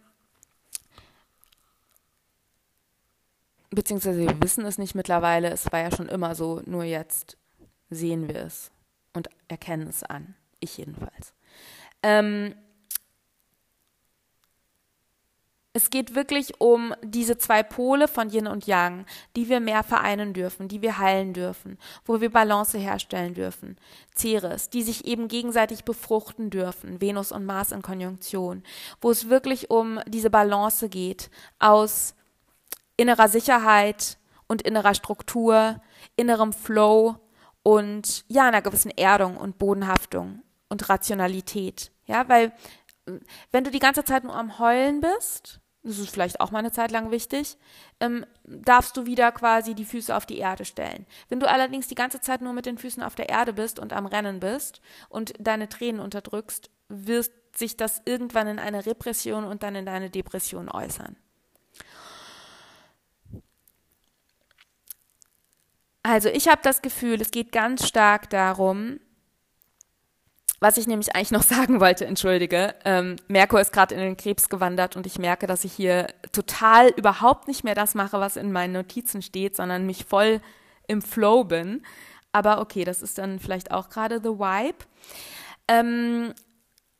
beziehungsweise wir wissen es nicht mittlerweile, es war ja schon immer so, nur jetzt sehen wir es und erkennen es an. Ich jedenfalls. Ähm, es geht wirklich um diese zwei Pole von Yin und Yang, die wir mehr vereinen dürfen, die wir heilen dürfen, wo wir Balance herstellen dürfen. Ceres, die sich eben gegenseitig befruchten dürfen, Venus und Mars in Konjunktion, wo es wirklich um diese Balance geht aus innerer Sicherheit und innerer Struktur, innerem Flow und ja, einer gewissen Erdung und Bodenhaftung und Rationalität. Ja, weil äh, wenn du die ganze Zeit nur am Heulen bist, das ist vielleicht auch mal eine Zeit lang wichtig, ähm, darfst du wieder quasi die Füße auf die Erde stellen. Wenn du allerdings die ganze Zeit nur mit den Füßen auf der Erde bist und am Rennen bist und deine Tränen unterdrückst, wirst sich das irgendwann in eine Repression und dann in deine Depression äußern. Also ich habe das Gefühl, es geht ganz stark darum, was ich nämlich eigentlich noch *laughs* sagen wollte, entschuldige. Ähm, Merkur ist gerade in den Krebs gewandert und ich merke, dass ich hier total überhaupt nicht mehr das mache, was in meinen Notizen steht, sondern mich voll im Flow bin. Aber okay, das ist dann vielleicht auch gerade the vibe. Ähm,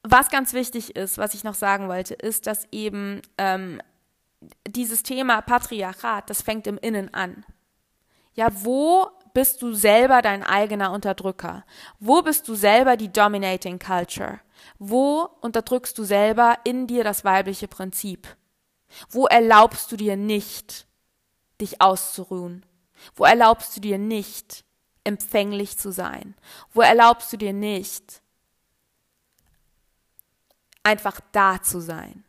was ganz wichtig ist, was ich noch sagen wollte, ist, dass eben ähm, dieses Thema Patriarchat, das fängt im Innen an. Ja, wo bist du selber dein eigener Unterdrücker? Wo bist du selber die dominating culture? Wo unterdrückst du selber in dir das weibliche Prinzip? Wo erlaubst du dir nicht, dich auszuruhen? Wo erlaubst du dir nicht, empfänglich zu sein? Wo erlaubst du dir nicht, einfach da zu sein?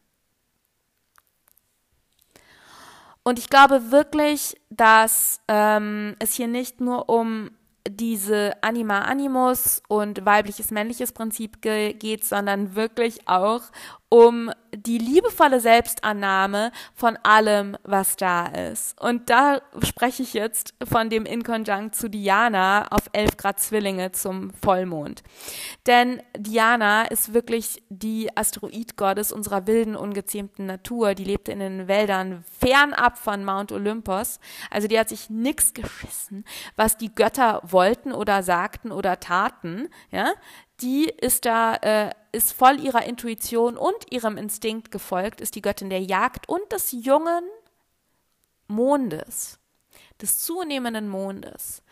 Und ich glaube wirklich, dass ähm, es hier nicht nur um diese Anima Animus und weibliches männliches Prinzip ge geht, sondern wirklich auch um die liebevolle Selbstannahme von allem, was da ist. Und da spreche ich jetzt von dem Inkonjunkt zu Diana auf 11 Grad Zwillinge zum Vollmond. Denn Diana ist wirklich die Asteroidgottes unserer wilden, ungezähmten Natur. Die lebte in den Wäldern fernab von Mount Olympus. Also die hat sich nix geschissen, was die Götter wollten oder sagten oder taten. Ja, die ist da, äh, ist voll ihrer Intuition und ihrem Instinkt gefolgt, ist die Göttin der Jagd und des jungen Mondes, des zunehmenden Mondes.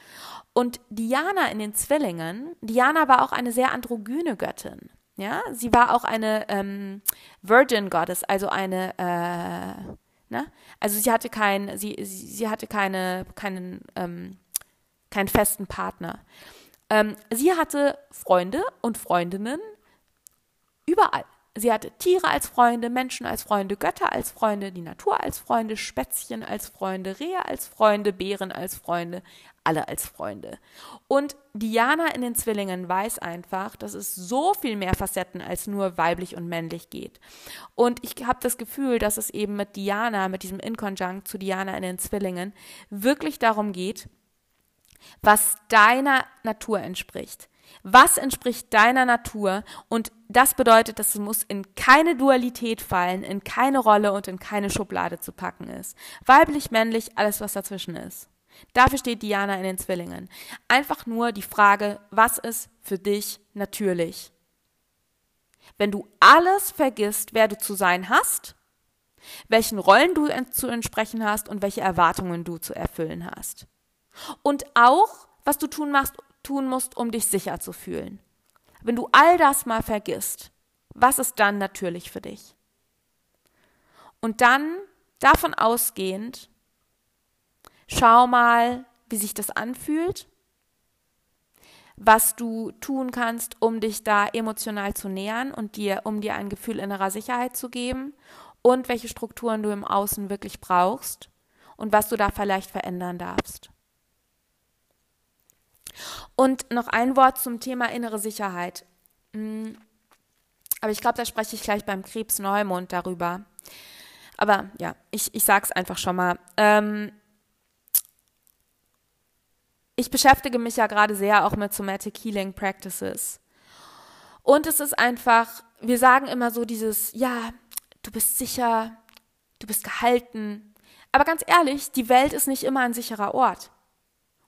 Und Diana in den Zwillingen, Diana war auch eine sehr androgyne Göttin. Ja, sie war auch eine ähm, Virgin Goddess, also eine, äh, ne? Also sie hatte kein, sie, sie, hatte keine, keinen, ähm, keinen festen Partner. Ähm, sie hatte Freunde und Freundinnen überall. Sie hatte Tiere als Freunde, Menschen als Freunde, Götter als Freunde, die Natur als Freunde, Spätzchen als Freunde, Rehe als Freunde, Bären als Freunde, alle als Freunde. Und Diana in den Zwillingen weiß einfach, dass es so viel mehr Facetten als nur weiblich und männlich geht. Und ich habe das Gefühl, dass es eben mit Diana, mit diesem Inkonjunkt zu Diana in den Zwillingen, wirklich darum geht, was deiner Natur entspricht. Was entspricht deiner Natur? Und das bedeutet, dass es muss in keine Dualität fallen, in keine Rolle und in keine Schublade zu packen ist. Weiblich, männlich, alles, was dazwischen ist. Dafür steht Diana in den Zwillingen. Einfach nur die Frage, was ist für dich natürlich? Wenn du alles vergisst, wer du zu sein hast, welchen Rollen du zu entsprechen hast und welche Erwartungen du zu erfüllen hast. Und auch, was du tun, machst, tun musst, um dich sicher zu fühlen. Wenn du all das mal vergisst, was ist dann natürlich für dich? Und dann, davon ausgehend, schau mal, wie sich das anfühlt, was du tun kannst, um dich da emotional zu nähern und dir, um dir ein Gefühl innerer Sicherheit zu geben und welche Strukturen du im Außen wirklich brauchst und was du da vielleicht verändern darfst. Und noch ein Wort zum Thema innere Sicherheit. Hm, aber ich glaube, da spreche ich gleich beim Krebs Neumond darüber. Aber ja, ich, ich sage es einfach schon mal. Ähm, ich beschäftige mich ja gerade sehr auch mit Somatic Healing Practices. Und es ist einfach, wir sagen immer so dieses, ja, du bist sicher, du bist gehalten. Aber ganz ehrlich, die Welt ist nicht immer ein sicherer Ort.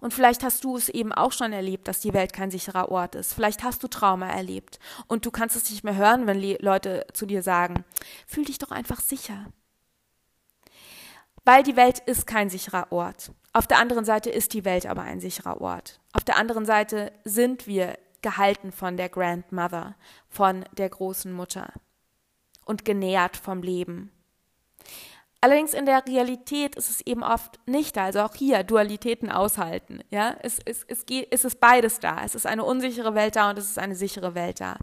Und vielleicht hast du es eben auch schon erlebt, dass die Welt kein sicherer Ort ist. Vielleicht hast du Trauma erlebt und du kannst es nicht mehr hören, wenn Leute zu dir sagen, fühl dich doch einfach sicher. Weil die Welt ist kein sicherer Ort. Auf der anderen Seite ist die Welt aber ein sicherer Ort. Auf der anderen Seite sind wir gehalten von der Grandmother, von der großen Mutter und genährt vom Leben. Allerdings in der Realität ist es eben oft nicht da. Also auch hier Dualitäten aushalten. Ja, es, es, es, geht, es ist beides da. Es ist eine unsichere Welt da und es ist eine sichere Welt da.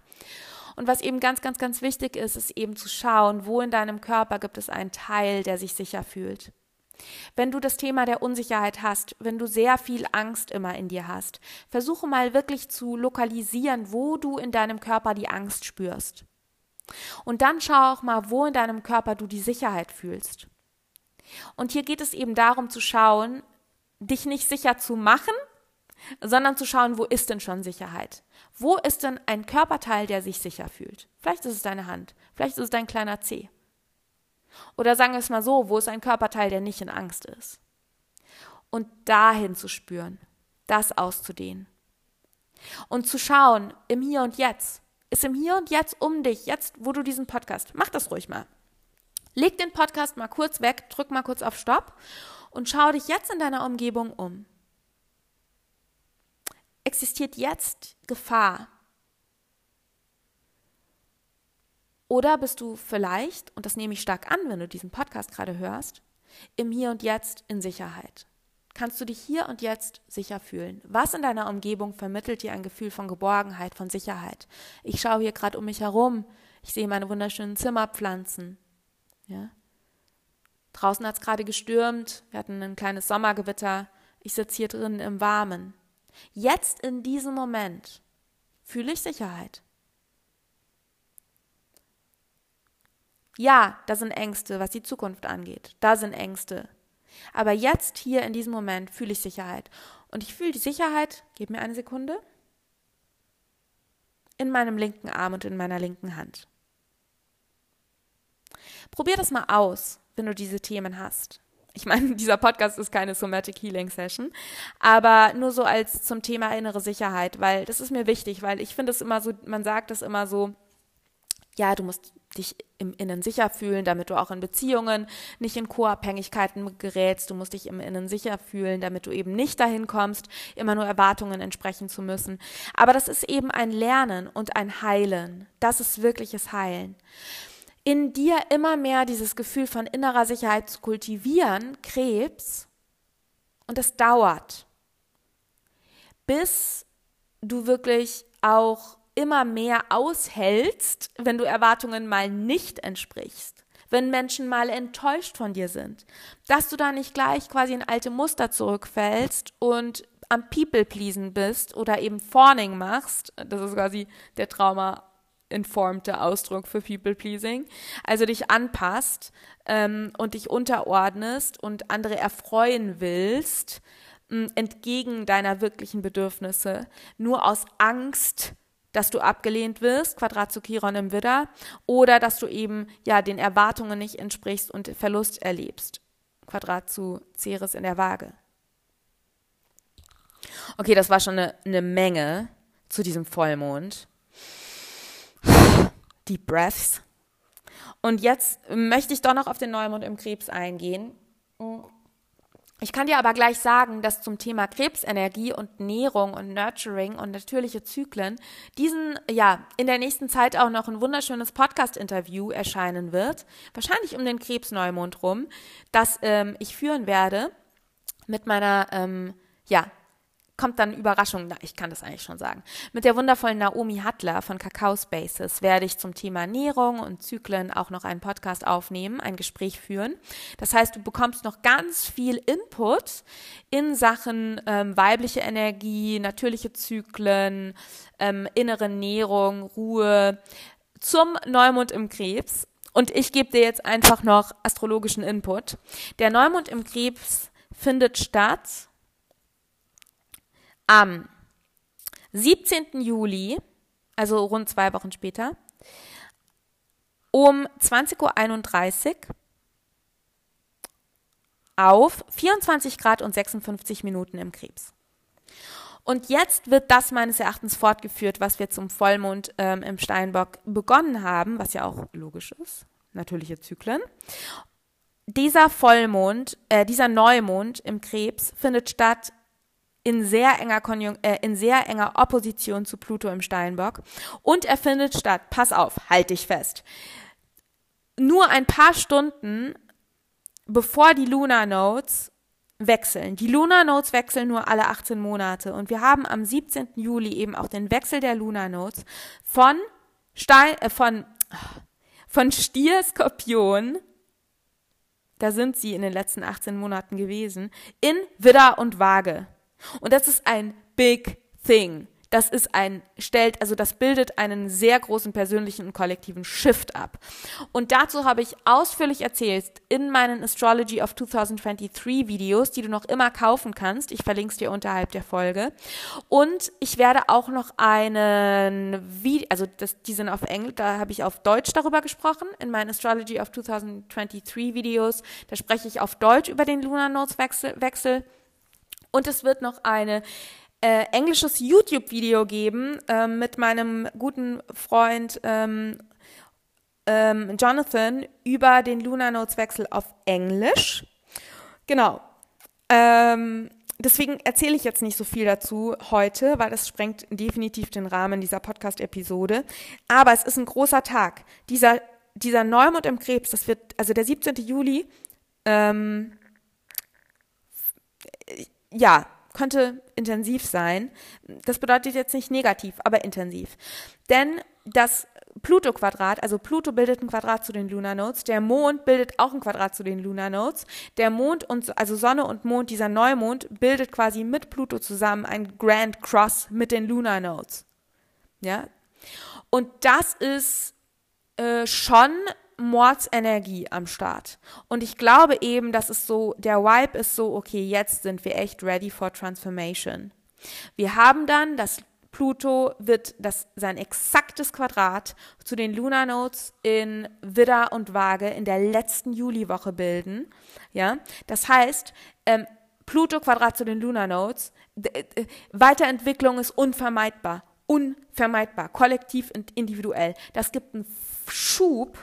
Und was eben ganz, ganz, ganz wichtig ist, ist eben zu schauen, wo in deinem Körper gibt es einen Teil, der sich sicher fühlt. Wenn du das Thema der Unsicherheit hast, wenn du sehr viel Angst immer in dir hast, versuche mal wirklich zu lokalisieren, wo du in deinem Körper die Angst spürst. Und dann schau auch mal, wo in deinem Körper du die Sicherheit fühlst. Und hier geht es eben darum zu schauen, dich nicht sicher zu machen, sondern zu schauen, wo ist denn schon Sicherheit? Wo ist denn ein Körperteil, der sich sicher fühlt? Vielleicht ist es deine Hand, vielleicht ist es dein kleiner Zeh. Oder sagen wir es mal so, wo ist ein Körperteil, der nicht in Angst ist? Und dahin zu spüren, das auszudehnen. Und zu schauen, im Hier und Jetzt, ist im Hier und Jetzt um dich, jetzt, wo du diesen Podcast, mach das ruhig mal. Leg den Podcast mal kurz weg, drück mal kurz auf Stopp und schau dich jetzt in deiner Umgebung um. Existiert jetzt Gefahr? Oder bist du vielleicht, und das nehme ich stark an, wenn du diesen Podcast gerade hörst, im Hier und Jetzt in Sicherheit? Kannst du dich hier und jetzt sicher fühlen. Was in deiner Umgebung vermittelt dir ein Gefühl von Geborgenheit, von Sicherheit? Ich schaue hier gerade um mich herum. Ich sehe meine wunderschönen Zimmerpflanzen. Ja? Draußen hat es gerade gestürmt. Wir hatten ein kleines Sommergewitter. Ich sitze hier drin im Warmen. Jetzt in diesem Moment fühle ich Sicherheit. Ja, da sind Ängste, was die Zukunft angeht. Da sind Ängste. Aber jetzt, hier in diesem Moment, fühle ich Sicherheit. Und ich fühle die Sicherheit, gib mir eine Sekunde, in meinem linken Arm und in meiner linken Hand. Probier das mal aus, wenn du diese Themen hast. Ich meine, *laughs* dieser Podcast ist keine Somatic Healing Session, aber nur so als zum Thema innere Sicherheit, weil das ist mir wichtig, weil ich finde es immer so, man sagt es immer so, ja, du musst dich im Innen sicher fühlen, damit du auch in Beziehungen nicht in Co-Abhängigkeiten gerätst. Du musst dich im Innen sicher fühlen, damit du eben nicht dahin kommst, immer nur Erwartungen entsprechen zu müssen. Aber das ist eben ein Lernen und ein Heilen. Das ist wirkliches Heilen. In dir immer mehr dieses Gefühl von innerer Sicherheit zu kultivieren, Krebs, und es dauert, bis du wirklich auch immer mehr aushältst, wenn du Erwartungen mal nicht entsprichst, wenn Menschen mal enttäuscht von dir sind, dass du da nicht gleich quasi in alte Muster zurückfällst und am People-Pleasen bist oder eben Fawning machst, das ist quasi der Trauma informte Ausdruck für People-Pleasing, also dich anpasst ähm, und dich unterordnest und andere erfreuen willst, mh, entgegen deiner wirklichen Bedürfnisse, nur aus Angst, dass du abgelehnt wirst, Quadrat zu Chiron im Widder, oder dass du eben ja den Erwartungen nicht entsprichst und Verlust erlebst, Quadrat zu Ceres in der Waage. Okay, das war schon eine, eine Menge zu diesem Vollmond. Deep Breaths. Und jetzt möchte ich doch noch auf den Neumond im Krebs eingehen. Ich kann dir aber gleich sagen, dass zum Thema Krebsenergie und Nährung und Nurturing und natürliche Zyklen diesen, ja, in der nächsten Zeit auch noch ein wunderschönes Podcast-Interview erscheinen wird. Wahrscheinlich um den Krebsneumond rum, das ähm, ich führen werde mit meiner, ähm, ja, kommt dann Überraschung, ich kann das eigentlich schon sagen. Mit der wundervollen Naomi Hattler von Kakao Spaces werde ich zum Thema Ernährung und Zyklen auch noch einen Podcast aufnehmen, ein Gespräch führen. Das heißt, du bekommst noch ganz viel Input in Sachen ähm, weibliche Energie, natürliche Zyklen, ähm, innere Nährung, Ruhe zum Neumond im Krebs. Und ich gebe dir jetzt einfach noch astrologischen Input. Der Neumond im Krebs findet statt am 17. Juli, also rund zwei Wochen später, um 20.31 Uhr auf 24 Grad und 56 Minuten im Krebs. Und jetzt wird das meines Erachtens fortgeführt, was wir zum Vollmond ähm, im Steinbock begonnen haben, was ja auch logisch ist, natürliche Zyklen. Dieser Vollmond, äh, dieser Neumond im Krebs findet statt in sehr enger Konjun äh, in sehr enger Opposition zu Pluto im Steinbock und er findet statt. Pass auf, halt dich fest. Nur ein paar Stunden bevor die Lunar Nodes wechseln. Die Lunar Nodes wechseln nur alle 18 Monate und wir haben am 17. Juli eben auch den Wechsel der Lunar Nodes von Stein äh, von von Stier Skorpion da sind sie in den letzten 18 Monaten gewesen, in Widder und Waage. Und das ist ein Big Thing. Das ist ein, stellt, also das bildet einen sehr großen persönlichen und kollektiven Shift ab. Und dazu habe ich ausführlich erzählt in meinen Astrology of 2023 Videos, die du noch immer kaufen kannst. Ich verlinke es dir unterhalb der Folge. Und ich werde auch noch einen Video, also das, die sind auf Englisch, da habe ich auf Deutsch darüber gesprochen, in meinen Astrology of 2023 Videos. Da spreche ich auf Deutsch über den Lunar Notes Wechsel. Wechsel und es wird noch eine äh, englisches YouTube-Video geben äh, mit meinem guten Freund ähm, ähm, Jonathan über den Lunar Notes Wechsel auf Englisch. Genau. Ähm, deswegen erzähle ich jetzt nicht so viel dazu heute, weil das sprengt definitiv den Rahmen dieser Podcast-Episode. Aber es ist ein großer Tag. Dieser, dieser Neumond im Krebs, das wird, also der 17. Juli, ähm, ja, könnte intensiv sein. Das bedeutet jetzt nicht negativ, aber intensiv. Denn das Pluto-Quadrat, also Pluto bildet ein Quadrat zu den Lunar Nodes, der Mond bildet auch ein Quadrat zu den Lunar Nodes. Der Mond und also Sonne und Mond, dieser Neumond bildet quasi mit Pluto zusammen ein Grand Cross mit den Lunar Nodes. Ja? Und das ist äh, schon Mordsenergie am Start. Und ich glaube eben, dass es so, der Vibe ist so, okay, jetzt sind wir echt ready for transformation. Wir haben dann das Pluto wird das, sein exaktes Quadrat zu den Lunar Nodes in Widder und Waage in der letzten Juliwoche bilden. Ja, das heißt, ähm, Pluto Quadrat zu den Lunar Nodes, Weiterentwicklung ist unvermeidbar, unvermeidbar, kollektiv und individuell. Das gibt einen Schub,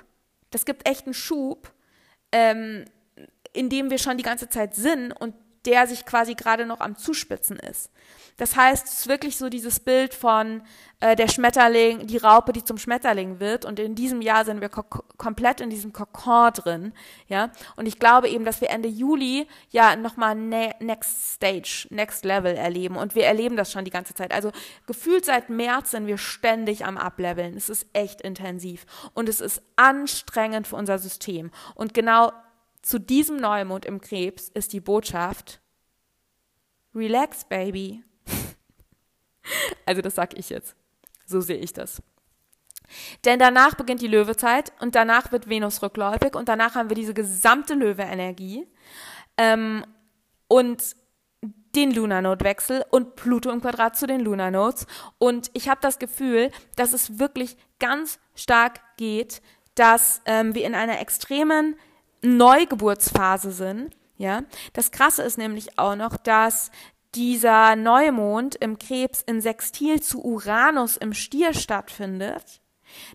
das gibt echt einen Schub, ähm, in dem wir schon die ganze Zeit sind und der sich quasi gerade noch am Zuspitzen ist. Das heißt, es ist wirklich so dieses Bild von äh, der Schmetterling, die Raupe, die zum Schmetterling wird. Und in diesem Jahr sind wir komplett in diesem Kokon drin. Ja, und ich glaube eben, dass wir Ende Juli ja nochmal ne Next Stage, Next Level erleben. Und wir erleben das schon die ganze Zeit. Also gefühlt seit März sind wir ständig am Ableveln. Es ist echt intensiv. Und es ist anstrengend für unser System. Und genau zu diesem Neumond im Krebs ist die Botschaft, Relax, Baby. *laughs* also das sag ich jetzt. So sehe ich das. Denn danach beginnt die Löwezeit und danach wird Venus rückläufig und danach haben wir diese gesamte Löwe-Energie ähm, und den Lunar-Node-Wechsel und Pluto im Quadrat zu den Lunar-Nodes. Und ich habe das Gefühl, dass es wirklich ganz stark geht, dass ähm, wir in einer extremen Neugeburtsphase sind. Ja, das Krasse ist nämlich auch noch, dass dieser Neumond im Krebs in Sextil zu Uranus im Stier stattfindet.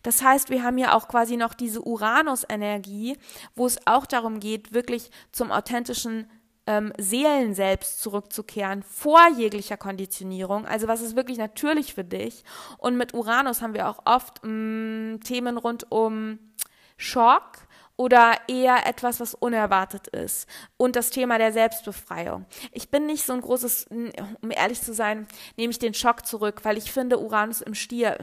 Das heißt, wir haben ja auch quasi noch diese Uranus-Energie, wo es auch darum geht, wirklich zum authentischen ähm, Seelen selbst zurückzukehren, vor jeglicher Konditionierung. Also was ist wirklich natürlich für dich? Und mit Uranus haben wir auch oft mh, mm, Themen rund um Schock, oder eher etwas, was unerwartet ist. Und das Thema der Selbstbefreiung. Ich bin nicht so ein großes, um ehrlich zu sein, nehme ich den Schock zurück, weil ich finde Uranus im Stier,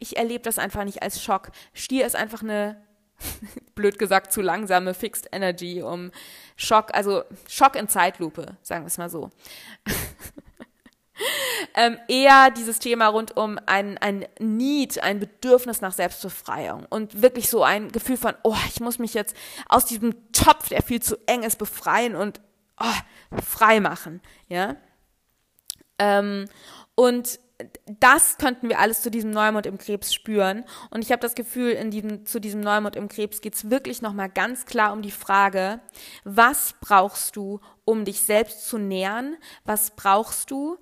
ich erlebe das einfach nicht als Schock. Stier ist einfach eine, *laughs* blöd gesagt, zu langsame Fixed Energy, um Schock, also Schock in Zeitlupe, sagen wir es mal so. *laughs* *laughs* ähm, eher dieses Thema rund um ein, ein Need, ein Bedürfnis nach Selbstbefreiung und wirklich so ein Gefühl von, oh, ich muss mich jetzt aus diesem Topf, der viel zu eng ist, befreien und oh, frei machen, ja. Ähm, und das könnten wir alles zu diesem Neumond im Krebs spüren. Und ich habe das Gefühl, in diesem, zu diesem Neumond im Krebs geht es wirklich nochmal ganz klar um die Frage, was brauchst du, um dich selbst zu nähern? Was brauchst du,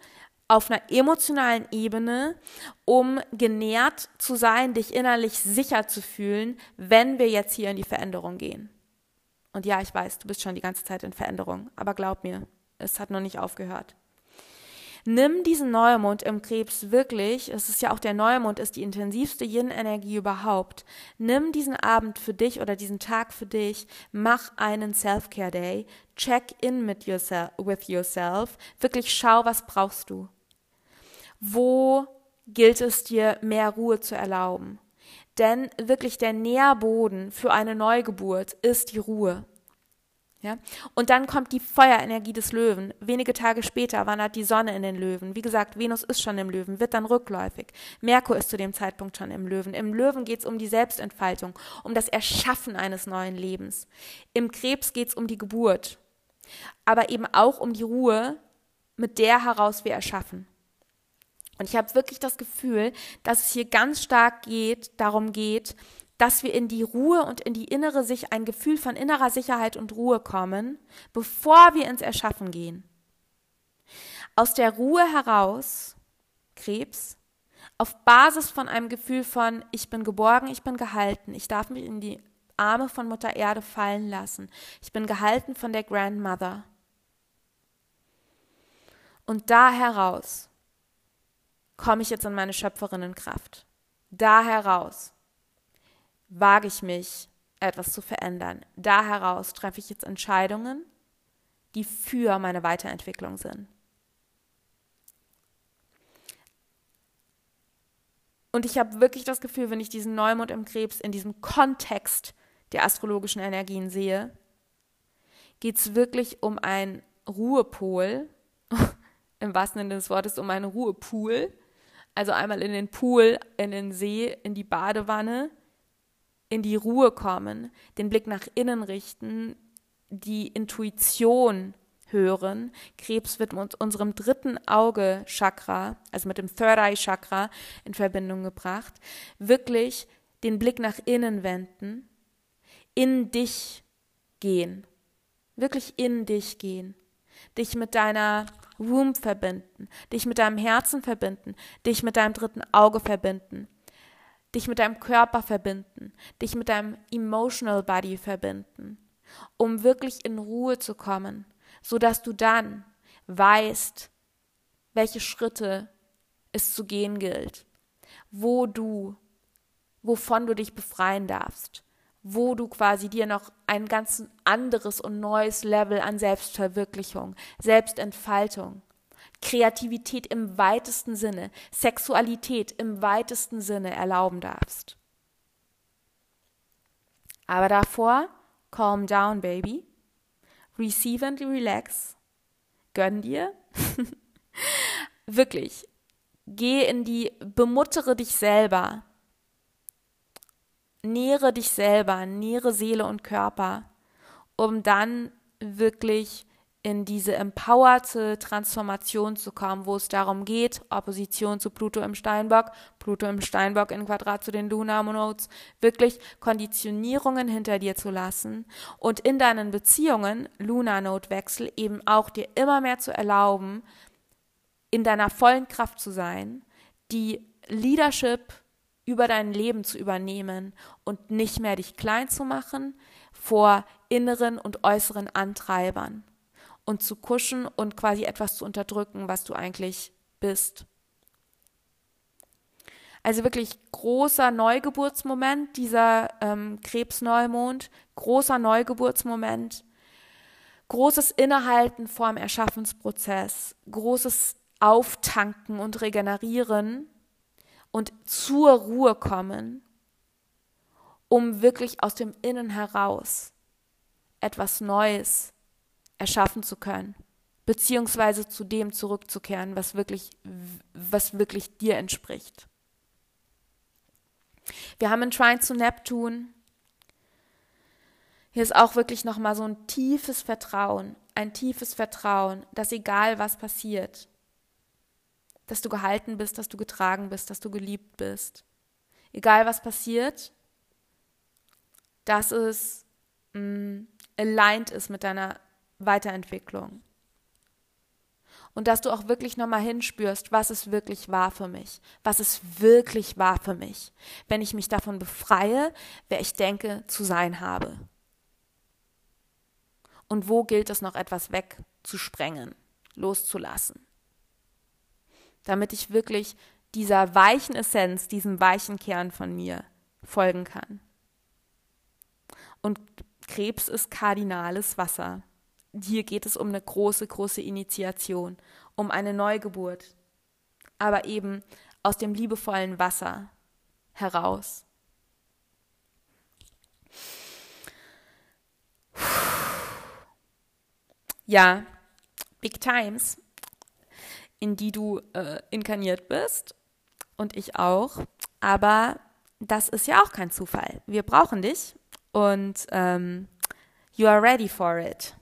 auf einer emotionalen Ebene, um genährt zu sein, dich innerlich sicher zu fühlen, wenn wir jetzt hier in die Veränderung gehen. Und ja, ich weiß, du bist schon die ganze Zeit in Veränderung, aber glaub mir, es hat noch nicht aufgehört. Nimm diesen Neumond im Krebs wirklich, es ist ja auch der Neumond, ist die intensivste Yin-Energie überhaupt. Nimm diesen Abend für dich oder diesen Tag für dich, mach einen Self-Care-Day, check in mit yourself, with yourself, wirklich schau, was brauchst du. Wo gilt es dir, mehr Ruhe zu erlauben? Denn wirklich der Nährboden für eine Neugeburt ist die Ruhe. Ja? Und dann kommt die Feuerenergie des Löwen. Wenige Tage später wandert die Sonne in den Löwen. Wie gesagt, Venus ist schon im Löwen, wird dann rückläufig. Merkur ist zu dem Zeitpunkt schon im Löwen. Im Löwen geht es um die Selbstentfaltung, um das Erschaffen eines neuen Lebens. Im Krebs geht es um die Geburt, aber eben auch um die Ruhe, mit der heraus wir erschaffen. Und ich habe wirklich das Gefühl, dass es hier ganz stark geht, darum geht, dass wir in die Ruhe und in die innere sich ein Gefühl von innerer Sicherheit und Ruhe kommen, bevor wir ins Erschaffen gehen. Aus der Ruhe heraus, Krebs, auf Basis von einem Gefühl von ich bin geborgen, ich bin gehalten, ich darf mich in die Arme von Mutter Erde fallen lassen, ich bin gehalten von der Grandmother. Und da heraus komme ich jetzt in meine Schöpferinnenkraft. Da heraus wage ich mich, etwas zu verändern. Da heraus treffe ich jetzt Entscheidungen, die für meine Weiterentwicklung sind. Und ich habe wirklich das Gefühl, wenn ich diesen Neumond im Krebs in diesem Kontext der astrologischen Energien sehe, geht es wirklich um einen Ruhepol, *laughs* im wahrsten Sinne des Wortes um einen Ruhepool, also einmal in den Pool, in den See, in die Badewanne, in die Ruhe kommen, den Blick nach innen richten, die Intuition hören. Krebs wird mit unserem dritten Auge Chakra, also mit dem Third Eye Chakra in Verbindung gebracht. Wirklich den Blick nach innen wenden, in dich gehen, wirklich in dich gehen, dich mit deiner Womb verbinden, dich mit deinem Herzen verbinden, dich mit deinem dritten Auge verbinden, dich mit deinem Körper verbinden, dich mit deinem emotional body verbinden, um wirklich in Ruhe zu kommen, so dass du dann weißt, welche Schritte es zu gehen gilt, wo du, wovon du dich befreien darfst, wo du quasi dir noch ein ganz anderes und neues Level an Selbstverwirklichung, Selbstentfaltung, Kreativität im weitesten Sinne, Sexualität im weitesten Sinne erlauben darfst. Aber davor, calm down, baby. Receive and relax. Gönn dir. *laughs* Wirklich. Geh in die, bemuttere dich selber nähere dich selber, nähere Seele und Körper, um dann wirklich in diese empowerte Transformation zu kommen, wo es darum geht, Opposition zu Pluto im Steinbock, Pluto im Steinbock in Quadrat zu den Lunar-Monodes, wirklich Konditionierungen hinter dir zu lassen und in deinen Beziehungen, Lunar-Node-Wechsel, eben auch dir immer mehr zu erlauben, in deiner vollen Kraft zu sein, die Leadership über dein Leben zu übernehmen und nicht mehr dich klein zu machen vor inneren und äußeren Antreibern und zu kuschen und quasi etwas zu unterdrücken, was du eigentlich bist. Also wirklich großer Neugeburtsmoment, dieser ähm, Krebsneumond, großer Neugeburtsmoment, großes Innehalten vor dem Erschaffensprozess, großes Auftanken und Regenerieren und zur Ruhe kommen, um wirklich aus dem Innen heraus etwas Neues erschaffen zu können, beziehungsweise zu dem zurückzukehren, was wirklich, was wirklich dir entspricht. Wir haben in Trine zu Neptun. Hier ist auch wirklich nochmal so ein tiefes Vertrauen, ein tiefes Vertrauen, dass egal was passiert, dass du gehalten bist, dass du getragen bist, dass du geliebt bist. Egal was passiert, dass es mh, mm, aligned ist mit deiner Weiterentwicklung. Und dass du auch wirklich nochmal hinspürst, was es wirklich war für mich, was es wirklich war für mich, wenn ich mich davon befreie, wer ich denke zu sein habe. Und wo gilt es noch etwas wegzusprengen, loszulassen damit ich wirklich dieser weichen Essenz, diesem weichen Kern von mir folgen kann. Und Krebs ist kardinales Wasser. Hier geht es um eine große, große Initiation, um eine Neugeburt, aber eben aus dem liebevollen Wasser heraus. Ja, Big Times in die du äh, inkarniert bist und ich auch. Aber das ist ja auch kein Zufall. Wir brauchen dich und ähm, you are ready for it.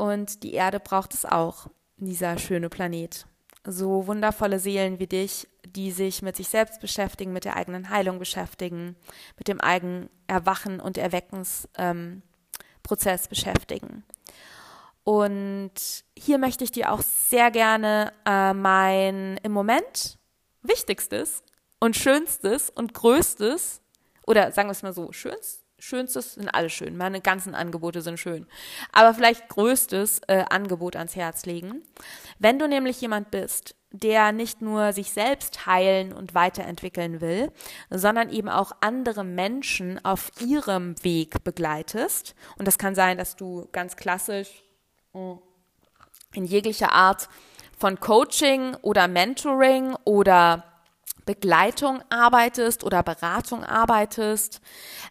Und die Erde braucht es auch, dieser schöne Planet. So wundervolle Seelen wie dich, die sich mit sich selbst beschäftigen, mit der eigenen Heilung beschäftigen, mit dem eigenen Erwachen und Erweckensprozess ähm, beschäftigen. Und hier möchte ich dir auch sehr gerne äh, mein im Moment wichtigstes und schönstes und größtes, oder sagen wir es mal so, schönstes, schönstes sind alle schön, meine ganzen Angebote sind schön, aber vielleicht größtes äh, Angebot ans Herz legen. Wenn du nämlich jemand bist, der nicht nur sich selbst heilen und weiterentwickeln will, sondern eben auch andere Menschen auf ihrem Weg begleitest. Und das kann sein, dass du ganz klassisch in jeglicher Art von Coaching oder Mentoring oder Begleitung arbeitest oder Beratung arbeitest.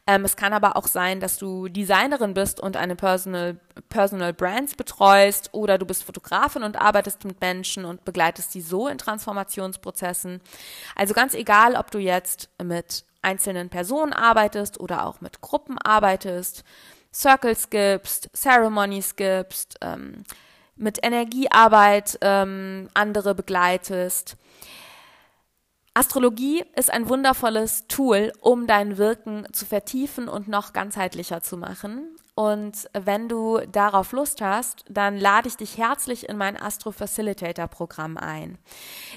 Ähm, es kann aber auch sein, dass du Designerin bist und eine Personal, Personal Brands betreust oder du bist Fotografin und arbeitest mit Menschen und begleitest sie so in Transformationsprozessen. Also ganz egal, ob du jetzt mit einzelnen Personen arbeitest oder auch mit Gruppen arbeitest, Circles gibst, Ceremonies gibst, ähm, mit Energiearbeit ähm, andere begleitest. Astrologie ist ein wundervolles Tool, um dein Wirken zu vertiefen und noch ganzheitlicher zu machen. Und wenn du darauf Lust hast, dann lade ich dich herzlich in mein Astro Facilitator Programm ein.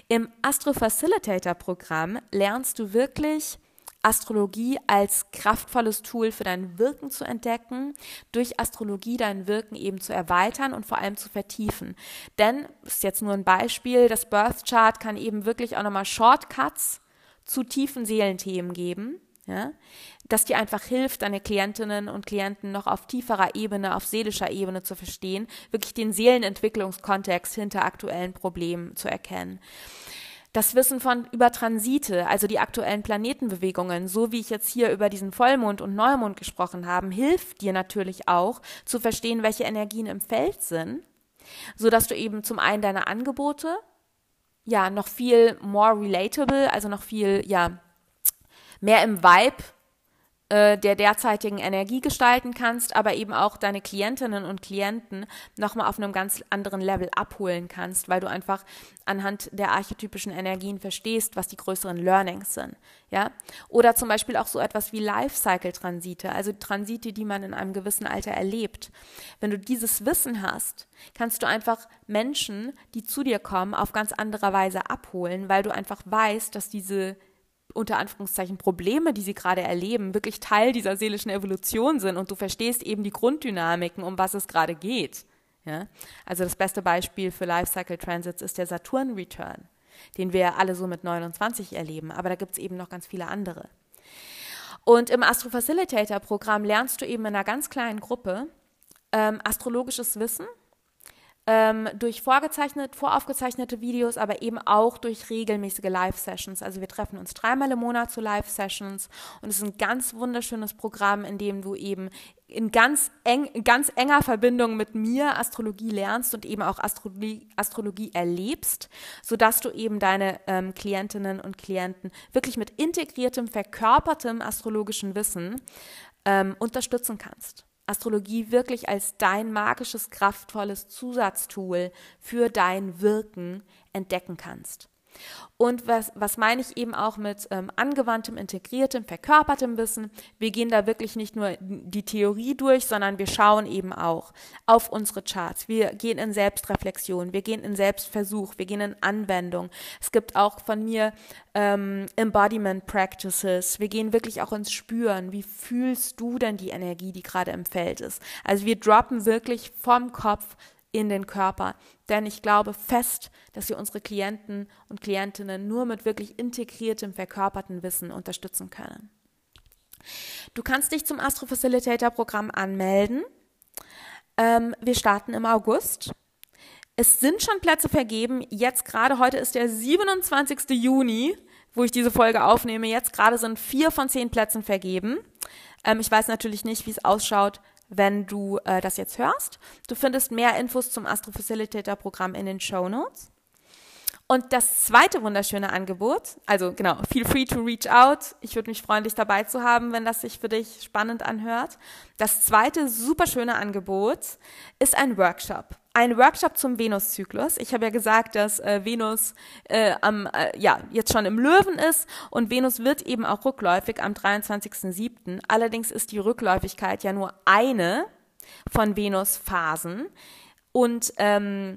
Im Astro Facilitator Programm lernst du wirklich Astrologie als kraftvolles Tool für dein Wirken zu entdecken, durch Astrologie dein Wirken eben zu erweitern und vor allem zu vertiefen. Denn, ist jetzt nur ein Beispiel, das Birth Chart kann eben wirklich auch nochmal Shortcuts zu tiefen Seelenthemen geben. Ja, dass dir einfach hilft, deine Klientinnen und Klienten noch auf tieferer Ebene, auf seelischer Ebene zu verstehen, wirklich den Seelenentwicklungskontext hinter aktuellen Problemen zu erkennen. Das Wissen von über Transite, also die aktuellen Planetenbewegungen, so wie ich jetzt hier über diesen Vollmond und Neumond gesprochen habe, hilft dir natürlich auch zu verstehen, welche Energien im Feld sind, so dass du eben zum einen deine Angebote ja noch viel more relatable, also noch viel ja mehr im Vibe äh, der derzeitigen Energie gestalten kannst, aber eben auch deine Klientinnen und Klienten nochmal auf einem ganz anderen Level abholen kannst, weil du einfach anhand der archetypischen Energien verstehst, was die größeren Learnings sind. Ja? Oder zum Beispiel auch so etwas wie Lifecycle-Transite, also Transite, die man in einem gewissen Alter erlebt. Wenn du dieses Wissen hast, kannst du einfach Menschen, die zu dir kommen, auf ganz andere Weise abholen, weil du einfach weißt, dass diese unter Anführungszeichen Probleme, die sie gerade erleben, wirklich Teil dieser seelischen Evolution sind und du verstehst eben die Grunddynamiken, um was es gerade geht. Ja? Also das beste Beispiel für Lifecycle Transits ist der Saturn Return, den wir alle so mit 29 erleben, aber da gibt es eben noch ganz viele andere. Und im Astro Facilitator Programm lernst du eben in einer ganz kleinen Gruppe ähm, astrologisches Wissen ähm, durch vorgezeichnet, voraufgezeichnete Videos, aber eben auch durch regelmäßige Live-Sessions. Also wir treffen uns dreimal im Monat zu Live-Sessions und es ist ein ganz wunderschönes Programm, in dem du eben in ganz, eng, ganz enger Verbindung mit mir Astrologie lernst und eben auch Astrologie, Astrologie erlebst, sodass du eben deine ähm, Klientinnen und Klienten wirklich mit integriertem, verkörpertem astrologischen Wissen ähm, unterstützen kannst. Astrologie wirklich als dein magisches, kraftvolles Zusatztool für dein Wirken entdecken kannst. Und was, was meine ich eben auch mit ähm, angewandtem, integriertem, verkörpertem Wissen? Wir gehen da wirklich nicht nur die Theorie durch, sondern wir schauen eben auch auf unsere Charts. Wir gehen in Selbstreflexion, wir gehen in Selbstversuch, wir gehen in Anwendung. Es gibt auch von mir ähm, Embodiment Practices. Wir gehen wirklich auch ins Spüren. Wie fühlst du denn die Energie, die gerade im Feld ist? Also wir droppen wirklich vom Kopf in den Körper. Denn ich glaube fest, dass wir unsere Klienten und Klientinnen nur mit wirklich integriertem, verkörperten Wissen unterstützen können. Du kannst dich zum Astro Facilitator Programm anmelden. Ähm, wir starten im August. Es sind schon Plätze vergeben. Jetzt gerade heute ist der 27. Juni, wo ich diese Folge aufnehme. Jetzt gerade sind vier von zehn Plätzen vergeben. Ähm, ich weiß natürlich nicht, wie es ausschaut wenn du äh, das jetzt hörst. Du findest mehr Infos zum Astro Facilitator Programm in den Show Notes. Und das zweite wunderschöne Angebot, also genau, feel free to reach out. Ich würde mich freuen, dich dabei zu haben, wenn das sich für dich spannend anhört. Das zweite super schöne Angebot ist ein Workshop. Ein Workshop zum Venuszyklus. Ich habe ja gesagt, dass äh, Venus äh, am, äh, ja, jetzt schon im Löwen ist und Venus wird eben auch rückläufig am 23.07. Allerdings ist die Rückläufigkeit ja nur eine von Venus Phasen. Und ähm,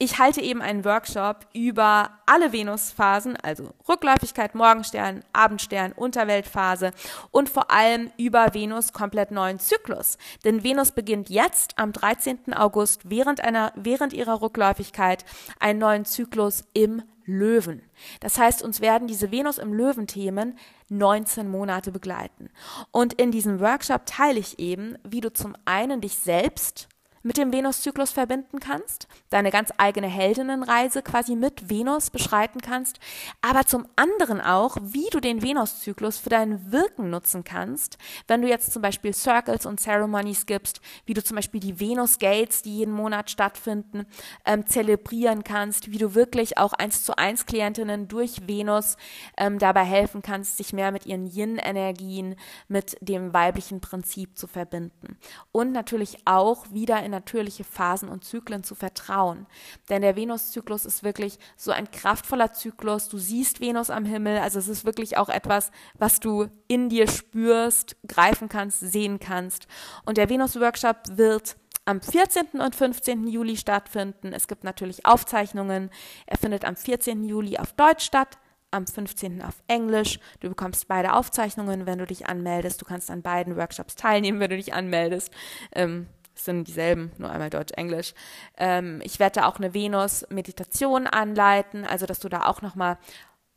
ich halte eben einen Workshop über alle Venusphasen, also Rückläufigkeit, Morgenstern, Abendstern, Unterweltphase und vor allem über Venus komplett neuen Zyklus. Denn Venus beginnt jetzt am 13. August während einer, während ihrer Rückläufigkeit einen neuen Zyklus im Löwen. Das heißt, uns werden diese Venus im Löwen-Themen 19 Monate begleiten. Und in diesem Workshop teile ich eben, wie du zum einen dich selbst mit dem Venuszyklus verbinden kannst, deine ganz eigene Heldinnenreise quasi mit Venus beschreiten kannst, aber zum anderen auch, wie du den Venuszyklus für dein Wirken nutzen kannst, wenn du jetzt zum Beispiel Circles und Ceremonies gibst, wie du zum Beispiel die Venus Gates, die jeden Monat stattfinden, ähm, zelebrieren kannst, wie du wirklich auch eins zu eins Klientinnen durch Venus ähm, dabei helfen kannst, sich mehr mit ihren Yin-Energien, mit dem weiblichen Prinzip zu verbinden. Und natürlich auch wieder in in natürliche Phasen und Zyklen zu vertrauen. Denn der Venuszyklus ist wirklich so ein kraftvoller Zyklus. Du siehst Venus am Himmel, also es ist wirklich auch etwas, was du in dir spürst, greifen kannst, sehen kannst. Und der Venus-Workshop wird am 14. und 15. Juli stattfinden. Es gibt natürlich Aufzeichnungen. Er findet am 14. Juli auf Deutsch statt, am 15. auf Englisch. Du bekommst beide Aufzeichnungen, wenn du dich anmeldest. Du kannst an beiden Workshops teilnehmen, wenn du dich anmeldest. Ähm, sind dieselben, nur einmal Deutsch-Englisch. Ähm, ich werde da auch eine Venus-Meditation anleiten, also dass du da auch nochmal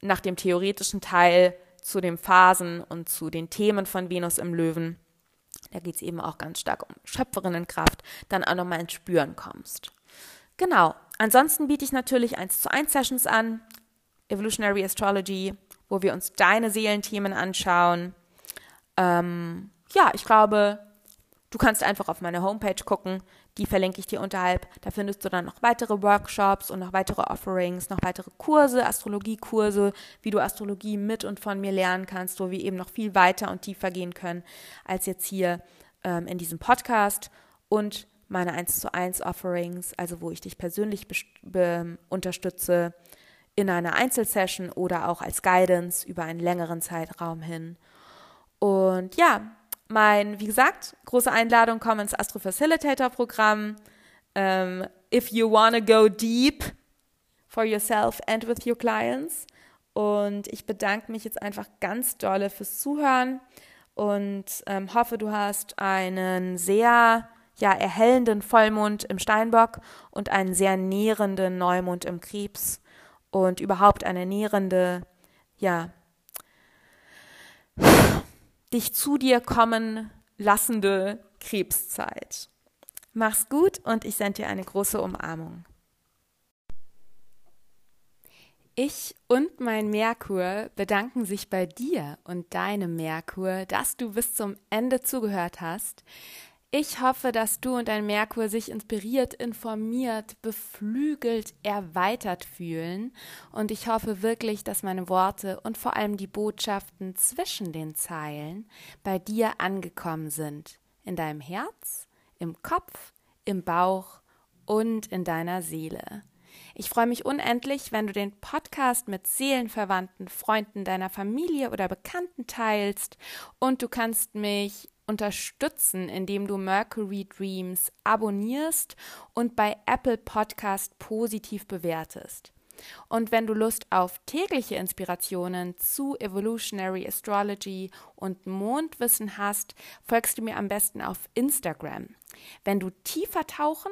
nach dem theoretischen Teil zu den Phasen und zu den Themen von Venus im Löwen, da geht es eben auch ganz stark um Schöpferinnenkraft, dann auch nochmal ins Spüren kommst. Genau. Ansonsten biete ich natürlich 1 zu 1 Sessions an, Evolutionary Astrology, wo wir uns deine Seelenthemen anschauen. Ähm, ja, ich glaube, Du kannst einfach auf meine Homepage gucken, die verlinke ich dir unterhalb. Da findest du dann noch weitere Workshops und noch weitere Offerings, noch weitere Kurse, Astrologiekurse, wie du Astrologie mit und von mir lernen kannst, wo wir eben noch viel weiter und tiefer gehen können als jetzt hier ähm, in diesem Podcast und meine 1 zu 1 Offerings, also wo ich dich persönlich unterstütze in einer Einzelsession oder auch als Guidance über einen längeren Zeitraum hin. Und ja, mein, wie gesagt, große Einladung, komm ins Astro Facilitator Programm. Um, ähm, if you wanna go deep for yourself and with your clients. Und ich bedanke mich jetzt einfach ganz dolle fürs Zuhören und ähm, hoffe, du hast einen sehr ja, erhellenden Vollmond im Steinbock und einen sehr nährenden Neumond im Krebs und überhaupt eine nährende, ja, dich zu dir kommen lassende Krebszeit. Mach's gut und ich sende dir eine große Umarmung. Ich und mein Merkur bedanken sich bei dir und deinem Merkur, dass du bis zum Ende zugehört hast. Ich hoffe, dass du und dein Merkur sich inspiriert, informiert, beflügelt, erweitert fühlen. Und ich hoffe wirklich, dass meine Worte und vor allem die Botschaften zwischen den Zeilen bei dir angekommen sind. In deinem Herz, im Kopf, im Bauch und in deiner Seele. Ich freue mich unendlich, wenn du den Podcast mit Seelenverwandten, Freunden deiner Familie oder Bekannten teilst und du kannst mich unterstützen, indem du Mercury Dreams abonnierst und bei Apple Podcast positiv bewertest. Und wenn du Lust auf tägliche Inspirationen zu Evolutionary Astrology und Mondwissen hast, folgst du mir am besten auf Instagram. Wenn du tiefer tauchen